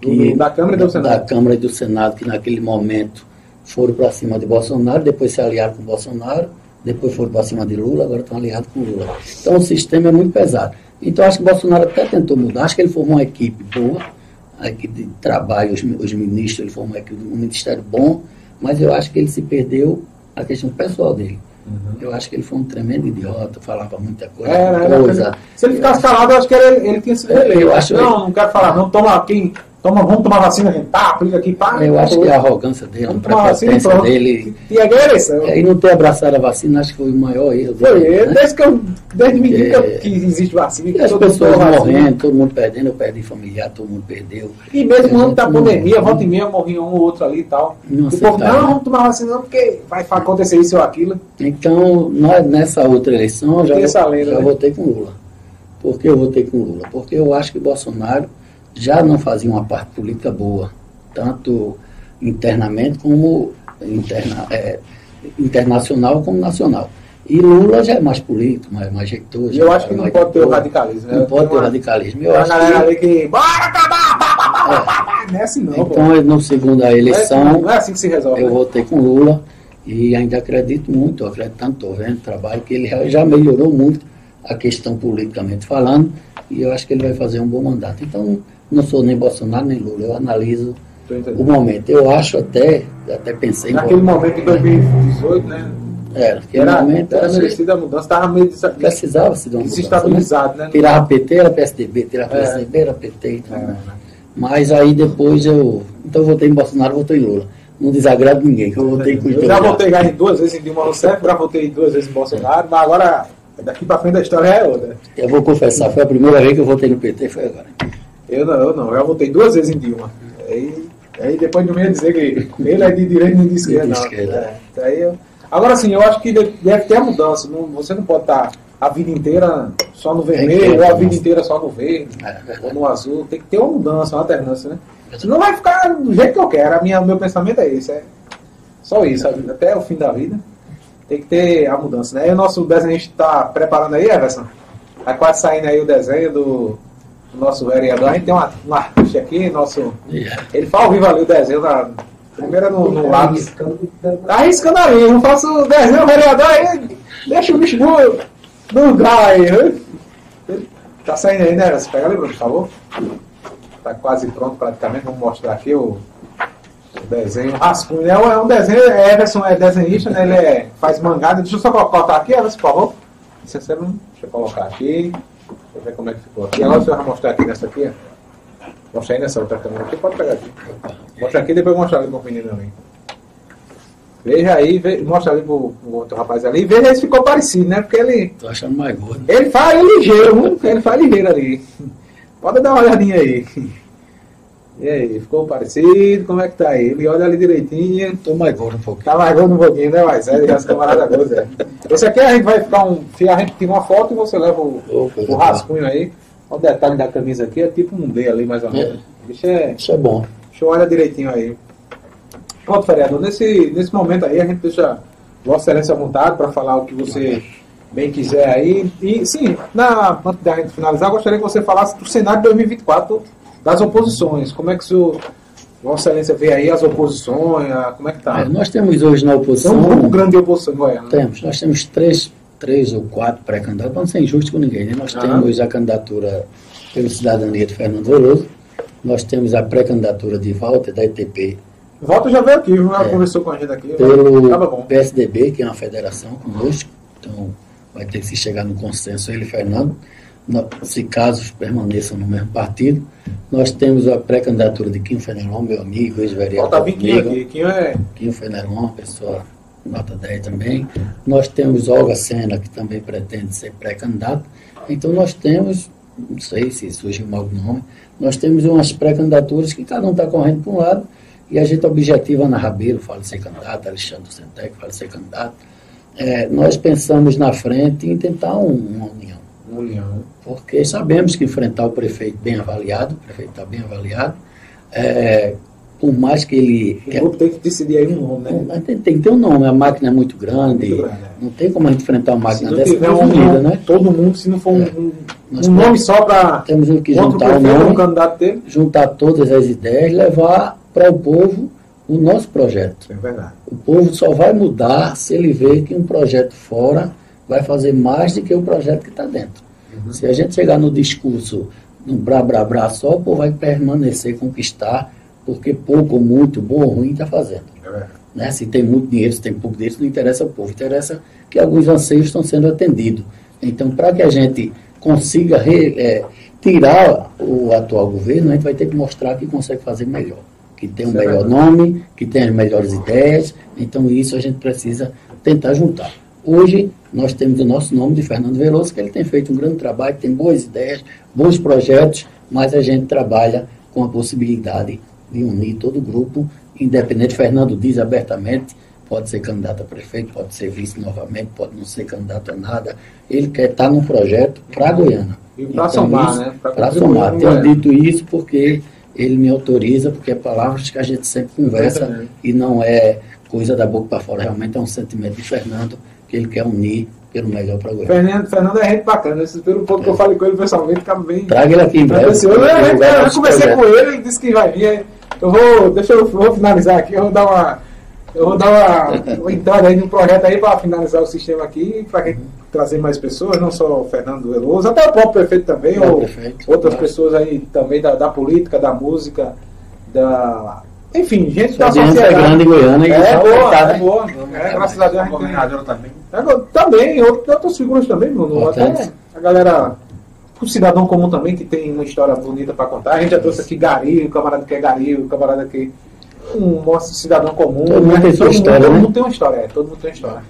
que, da Câmara e do Senado. Da Câmara e do Senado, que naquele momento foram para cima de Bolsonaro, depois se aliaram com Bolsonaro, depois foram para cima de Lula, agora estão aliados com Lula. Então o sistema é muito pesado. Então acho que Bolsonaro até tentou mudar, acho que ele formou uma equipe boa, a equipe de trabalho, os, os ministros, ele formou uma equipe, um ministério bom, mas eu acho que ele se perdeu a questão pessoal dele. Uhum. Eu acho que ele foi um tremendo idiota, falava muita coisa. É, coisa. Se ele ficasse calado, eu acho que ele, ele tinha sido eleito. Eu acho não, não quero falar, não. Toma quem toma, vamos tomar vacina, gente. Tá, aplica aqui, pá. Eu acho que a arrogância dele, Vamos a vacina, prepotência dele. E agressão. É, e não ter abraçado a vacina, acho que foi o maior erro. Foi dele, ele, né? desde que eu, desde menino É. que existe vacina, E as todo mundo pessoas morrendo, todo mundo perdendo, eu perdi familiar, todo mundo perdeu. E mesmo A antes da gente não- pandemia, volta e meia morria um ou outro ali e tal. Não o povo, não, vamos tomar vacina não, porque vai acontecer isso ou aquilo. Então, nessa outra eleição, eu já, essa lenda, já né? votei com Lula. Por que eu votei com Lula? Porque eu acho que Bolsonaro já não fazia uma parte política boa, tanto internamente como interna, é, internacional como nacional. E Lula já é mais político, mais, mais jeitoso. E eu acho que não pode ter o radicalismo. né? Não pode ter o radicalismo. Eu acho galera ali que. Bora acabar! Não é assim não, então, no segundo a é- eleição, Não é assim que se resolve. Eu né? votei com Lula e ainda acredito muito, acredito tanto, estou vendo o trabalho, que ele já melhorou muito a questão politicamente falando e eu acho que ele vai fazer um bom mandato. Então, não sou nem Bolsonaro nem Lula, eu analiso o momento. Eu acho até, até pensei Naquele momento de 2018, né? Era, naquele Era, momento era achei- merecida a mudança, estava meio desa- precisava-se de uma mudança, né? desestabilizado, né? Tirava PT, era PSDB, tirava É. PSDB, era PT. Então, É, né? Mas aí depois eu. Então eu votei em Bolsonaro, votei em Lula. Não desagrado ninguém, que eu votei com Eu já votei já duas vezes em Dilma Rousseff, já votei duas vezes em Bolsonaro, mas agora, daqui pra frente a história é outra. Eu vou confessar, foi a primeira vez que eu votei no PT, foi agora. Eu não, eu não, eu votei duas vezes em Dilma. Aí, aí depois não ia dizer que ele é de direita nem de esquerda. De não. esquerda. É, aí eu- Agora sim, eu acho que de- deve ter a mudança. não- você não pode estar a vida inteira só no vermelho, ou a vida inteira só no verde, É ou no azul. Tem que ter uma mudança, uma alternância, né? Senão vai ficar do jeito que eu quero. A minha, meu pensamento é esse. É só isso, a vida, até o fim da vida. Tem que ter a mudança, né? E o nosso desenhista está preparando aí, Everson? Tá quase saindo aí o desenho do, do nosso vereador. A gente tem uma, um artista aqui, nosso. Yeah. Ele faz ao vivo ali o desenho na. Primeiro no, no lápis. Tá arriscando ali, eu não faço o desenho, vereador aí. Deixa o bicho no, no lugar aí. viu? Tá saindo aí, né? Você pega ali, Bruno, por favor. Tá quase pronto praticamente. Vamos mostrar aqui o, o desenho. Rascunho, né? É um desenho, é, Everson é desenhista, né? Ele é, faz mangada. Deixa eu só colocar aqui, Everson, por favor. Deixa eu colocar aqui. Deixa eu ver como é que ficou aqui. Agora você vai mostrar aqui nessa aqui, ó. Mostra aí nessa outra câmera aqui, pode pegar aqui. Mostra aqui e depois mostra ali pro menino ali. Veja aí, ve- mostra ali pro, pro outro rapaz ali. Veja se ficou parecido, né? Porque ele, Tô achando mais gordo. ele faz ligeiro, viu? ele faz ligeiro ali. Pode dar uma olhadinha aí. E aí, ficou parecido? Como é que tá aí? Ele olha ali direitinho. Tô mais gordo um pouquinho. Tá largando um pouquinho, né, mas é, as camaradas gostam, é. Esse aqui a gente vai ficar um. se A gente tira uma foto e você leva o, coisa o boa. rascunho aí. Olha o detalhe da camisa aqui, é tipo um D ali mais ou menos. Deixa, Isso é bom. deixa eu olhar direitinho aí. Pronto, vereador, nesse, nesse momento aí a gente deixa Vossa Excelência à vontade para falar o que você bem quiser aí. E sim, na, antes da gente finalizar, gostaria que você falasse do cenário de 2024 das oposições. Como é que o senhor, Vossa Excelência vê aí as oposições? Como é que tá? É, nós temos hoje na Tem um oposição. grupo grande de oposição em Goiânia. né? Temos, nós temos três, três ou quatro pré-candidatos, para não ser injusto com ninguém, né? Nós Aham. temos a candidatura pela cidadania de Fernando Veloso, nós temos a pré-candidatura de Walter, da ETP, Volta já veio aqui, já É. conversou com a gente aqui. pelo Tava bom. PSDB, que é uma federação conosco, então vai ter que se chegar no consenso ele e Fernando, se casos permaneçam no mesmo partido. Nós temos a pré-candidatura de Kim Fenelon, meu amigo, ex-vereador Volta Vinquinho comigo. aqui. Quinho é. Kim Fenelon, uma pessoa nota 10 também. Nós temos Olga Sena, que também pretende ser pré-candidato. Então nós temos, não sei se surgiu um algum nome, nós temos umas pré-candidaturas que cada um está correndo para um lado e a gente objetiva Ana Rabeiro, fala ser candidato, Alexandre Sentec, fala ser candidato. É, nós pensamos na frente em tentar um- uma união, Porque sabemos que enfrentar o prefeito bem avaliado, o prefeito está bem avaliado, é, por mais que ele... O grupo tem que decidir aí um nome, né? Não, Tem, tem que ter um nome, a máquina é muito grande. Muito grande, é. Não tem como a gente enfrentar uma Se máquina não dessa tiver um unida, nome, né? todo mundo, se não for um, É. um, um nome só para Temos que juntar o prefeito, um nome, candidato dele. juntar todas as ideias, levar para o povo o nosso projeto. É verdade. O povo só vai mudar se ele ver que um projeto fora vai fazer mais do que o projeto que está dentro. Uhum. Se a gente chegar no discurso, no brá, brá, brá só, o povo vai permanecer, conquistar, porque pouco ou muito, bom ou ruim, está fazendo. É né? Se tem muito dinheiro, se tem pouco dinheiro, não interessa ao povo. Interessa que alguns anseios estão sendo atendidos. Então, para que a gente consiga re, é, tirar o atual governo, a gente vai ter que mostrar que consegue fazer melhor. Que tem um isso melhor é nome, que tem as melhores ideias. Então, isso a gente precisa tentar juntar. Hoje, nós temos o nosso nome de Fernando Veloso, que ele tem feito um grande trabalho, tem boas ideias, bons projetos, mas a gente trabalha com a possibilidade de unir todo o grupo, independente. Fernando diz abertamente pode ser candidato a prefeito, pode ser vice novamente, pode não ser candidato a nada. Ele quer estar num projeto para Goiânia. E para então, somar, né? Para somar. Tenho dito isso porque ele me autoriza, porque é palavras que a gente sempre conversa e não é coisa da boca para fora. Realmente é um sentimento de Fernando que ele quer unir pelo melhor para Goiânia. Fernando, Fernando é gente bacana. Esse, pelo pouco é. que eu é. falei com ele pessoalmente, acaba bem. Traga ele aqui em breve. Eu, eu, eu, eu conversei com ele, ele disse que vai vir. Eu vou, deixa eu vou finalizar aqui, eu vou dar uma eu vou dar uma, uma entrada aí num projeto aí para finalizar o sistema aqui, para trazer mais pessoas, não só o Fernando Veloso, até o próprio prefeito também, é, ou prefeito, outras pessoas aí também da, da política, da música, da enfim, gente da sociedade. É grande Goiânia é, é boa, é boa. É, graças a Deus. Governadora também. É, também, outras figuras também, Bruno. Até a galera, o cidadão comum também, que tem uma história bonita para contar. A gente já trouxe aqui Gari, o camarada que é Gari, o camarada que um cidadão comum. Todo mundo né? tem todo história. Todo né? mundo tem uma história, é, todo mundo tem uma história.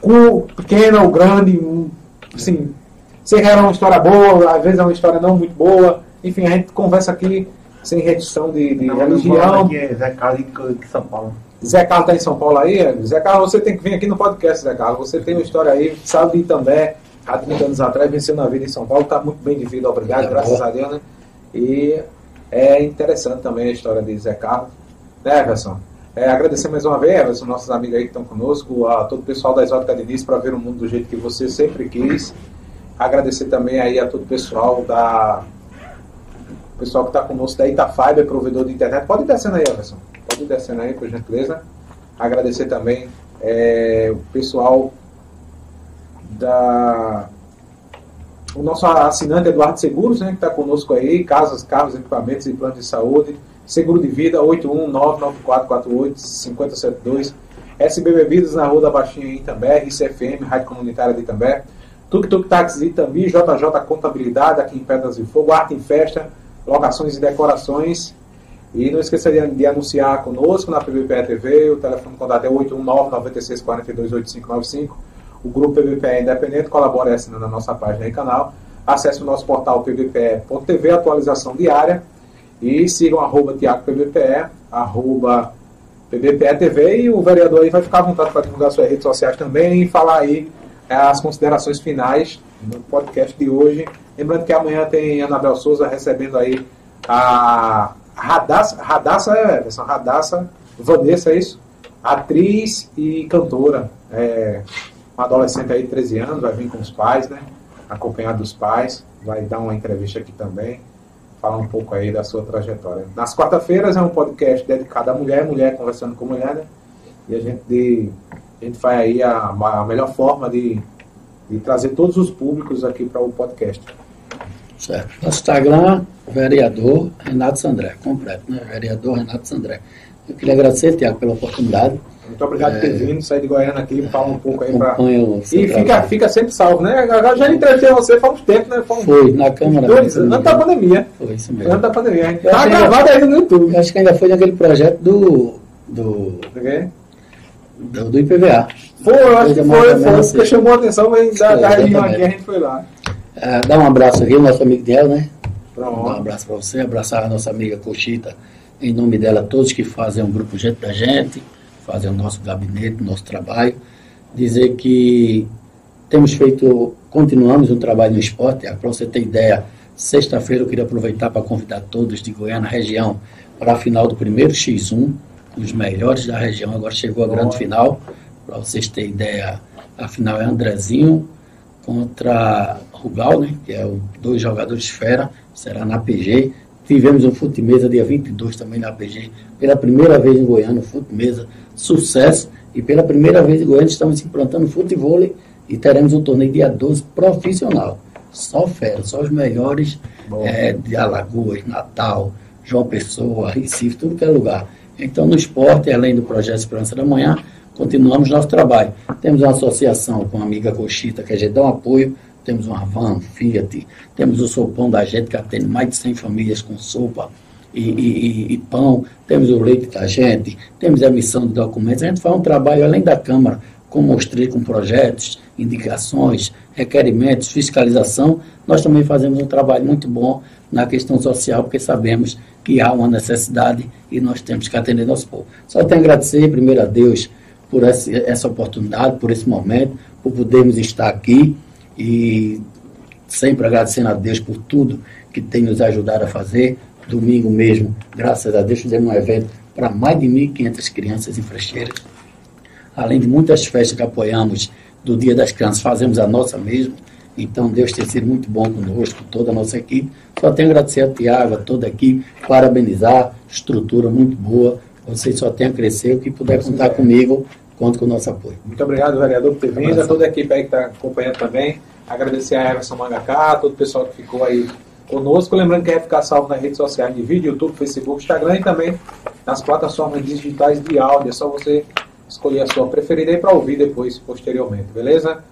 Com pequena ou grande, assim, se é uma história boa, às vezes é uma história não muito boa. Enfim, a gente conversa aqui sem redução de, de não, religião. Aqui é Zé Carlos de São Paulo. Zé Carlos está em São Paulo aí? Zé Carlos, você tem que vir aqui no podcast, Zé Carlos. Você tem uma história aí, sabe de Itambé, há 30 anos atrás, venceu na vida em São Paulo, está muito bem de vida, obrigado, é graças bom. a Deus, né? E é interessante também a história de Zé Carlos. Né, Everson? É, agradecer mais uma vez, Everson, nossos amigos aí que estão conosco, a todo o pessoal da Exótica Diniz para ver o mundo do jeito que você sempre quis. Agradecer também aí a todo o pessoal da. Pessoal que está conosco da Itafiber, provedor de internet. Pode ir descendo aí, Everson. Pode ir descendo aí, por gentileza. Agradecer também é, o pessoal da. O nosso assinante Eduardo Seguros, né, que está conosco aí, casas, carros, equipamentos e planos de saúde Seguro de Vida 81994485072. SB Bebidas na Rua da Baixinha em Itambé, ICFM, Rádio Comunitária de Itambé. Tuk Tuk Táxi Itambi, JJ Contabilidade aqui em Pedras de Fogo, Arte em Festa, Locações e Decorações. E não esqueça de, de anunciar conosco na PBPE TV, o telefone contato é 819-9642-8595. O grupo PBPE é Independente colabora assinando a nossa página e canal. Acesse o nosso portal pbpe.tv, atualização diária. E sigam arroba Tiago PBPE, arroba PBPE TV e o vereador aí vai ficar à vontade para divulgar suas redes sociais também e falar aí é, as considerações finais no podcast de hoje. Lembrando que amanhã tem Anabel Souza recebendo aí a Radassa, Radassa é, essa Radassa Vanessa, é isso? Atriz e cantora. É, uma adolescente aí de 13 anos, vai vir com os pais, né? Acompanhado dos pais, vai dar uma entrevista aqui também falar um pouco aí da sua trajetória. Nas quarta-feiras é um podcast dedicado à mulher, mulher conversando com mulher, né? E a gente, de, a gente faz aí a, a melhor forma de, de trazer todos os públicos aqui para o podcast. Certo. Nosso Instagram, vereador Renato Sandré, completo, né? Vereador Renato Sandré. Eu queria agradecer, Tiago, pela oportunidade. Muito obrigado por ter é, vindo, sair de Goiânia aqui, falar um pouco aí para. E fica, fica sempre salvo, né? Eu já entrevistei você faz uns tempos, né? Foi, foi na Câmara. Dois antes da pandemia. Foi isso mesmo. Antes da pandemia. Tá gravado ainda no YouTube. Acho que ainda foi naquele projeto do. Do, do, do IPVA. Foi, eu acho que foi, foi, assim. porque chamou a atenção mas da, da região aqui, a gente foi lá. É, dá um abraço aqui, nosso amigo dela, né? Pronto. Dá um abraço para você, abraçar a nossa amiga Cochita, em nome dela, todos que fazem um grupo Gente da Gente fazer o nosso gabinete, o nosso trabalho, dizer que temos feito, continuamos um trabalho no esporte, para você ter ideia, sexta-feira eu queria aproveitar para convidar todos de Goiânia região para a final do primeiro X1, os melhores da região, agora chegou a grande final, para vocês terem ideia, a final é Andrezinho contra Rugal, né, que é o dois jogadores fera, será na PG, Tivemos um Futimesa dia 22 também na PG, pela primeira vez em Goiânia, Futimesa, sucesso. E pela primeira vez em Goiânia estamos implantando futebol e teremos um torneio dia 12 profissional. Só fera, só os melhores é, de Alagoas, Natal, João Pessoa, Recife, tudo que é lugar. Então, no esporte, além do projeto Esperança da Manhã, continuamos nosso trabalho. Temos uma associação com a amiga Cochita, que a gente dá um apoio temos uma van, Fiat, temos o sopão da gente que atende mais de 100 famílias com sopa e, e, e, pão, temos o leite da gente, temos a emissão de documentos. A gente faz um trabalho além da Câmara, como mostrei com projetos, indicações, requerimentos, fiscalização. Nós também fazemos um trabalho muito bom na questão social, porque sabemos que há uma necessidade e nós temos que atender nosso povo. Só tenho a agradecer, primeiro a Deus, por essa oportunidade, por esse momento, por podermos estar aqui e sempre agradecendo a Deus por tudo que tem nos ajudado a fazer. Domingo mesmo, graças a Deus, fizemos um evento para mais de 1.500 crianças em Frecheiras. Além de muitas festas que apoiamos do Dia das Crianças, fazemos a nossa mesmo. Então, Deus tem sido muito bom conosco, toda a nossa equipe. Só tenho a agradecer a Tiago, a toda a equipe, parabenizar, estrutura muito boa. Vocês só têm a crescer, o que puder contar comigo, conta com o nosso apoio. Muito obrigado, vereador, por ter vindo, a toda a equipe aí que está acompanhando também. Agradecer a Everson Mangacá, todo o pessoal que ficou aí conosco. Lembrando que vai ficar salvo nas redes sociais de vídeo, YouTube, Facebook, Instagram e também nas plataformas digitais de áudio. É só você escolher a sua preferida aí para ouvir depois, posteriormente, beleza?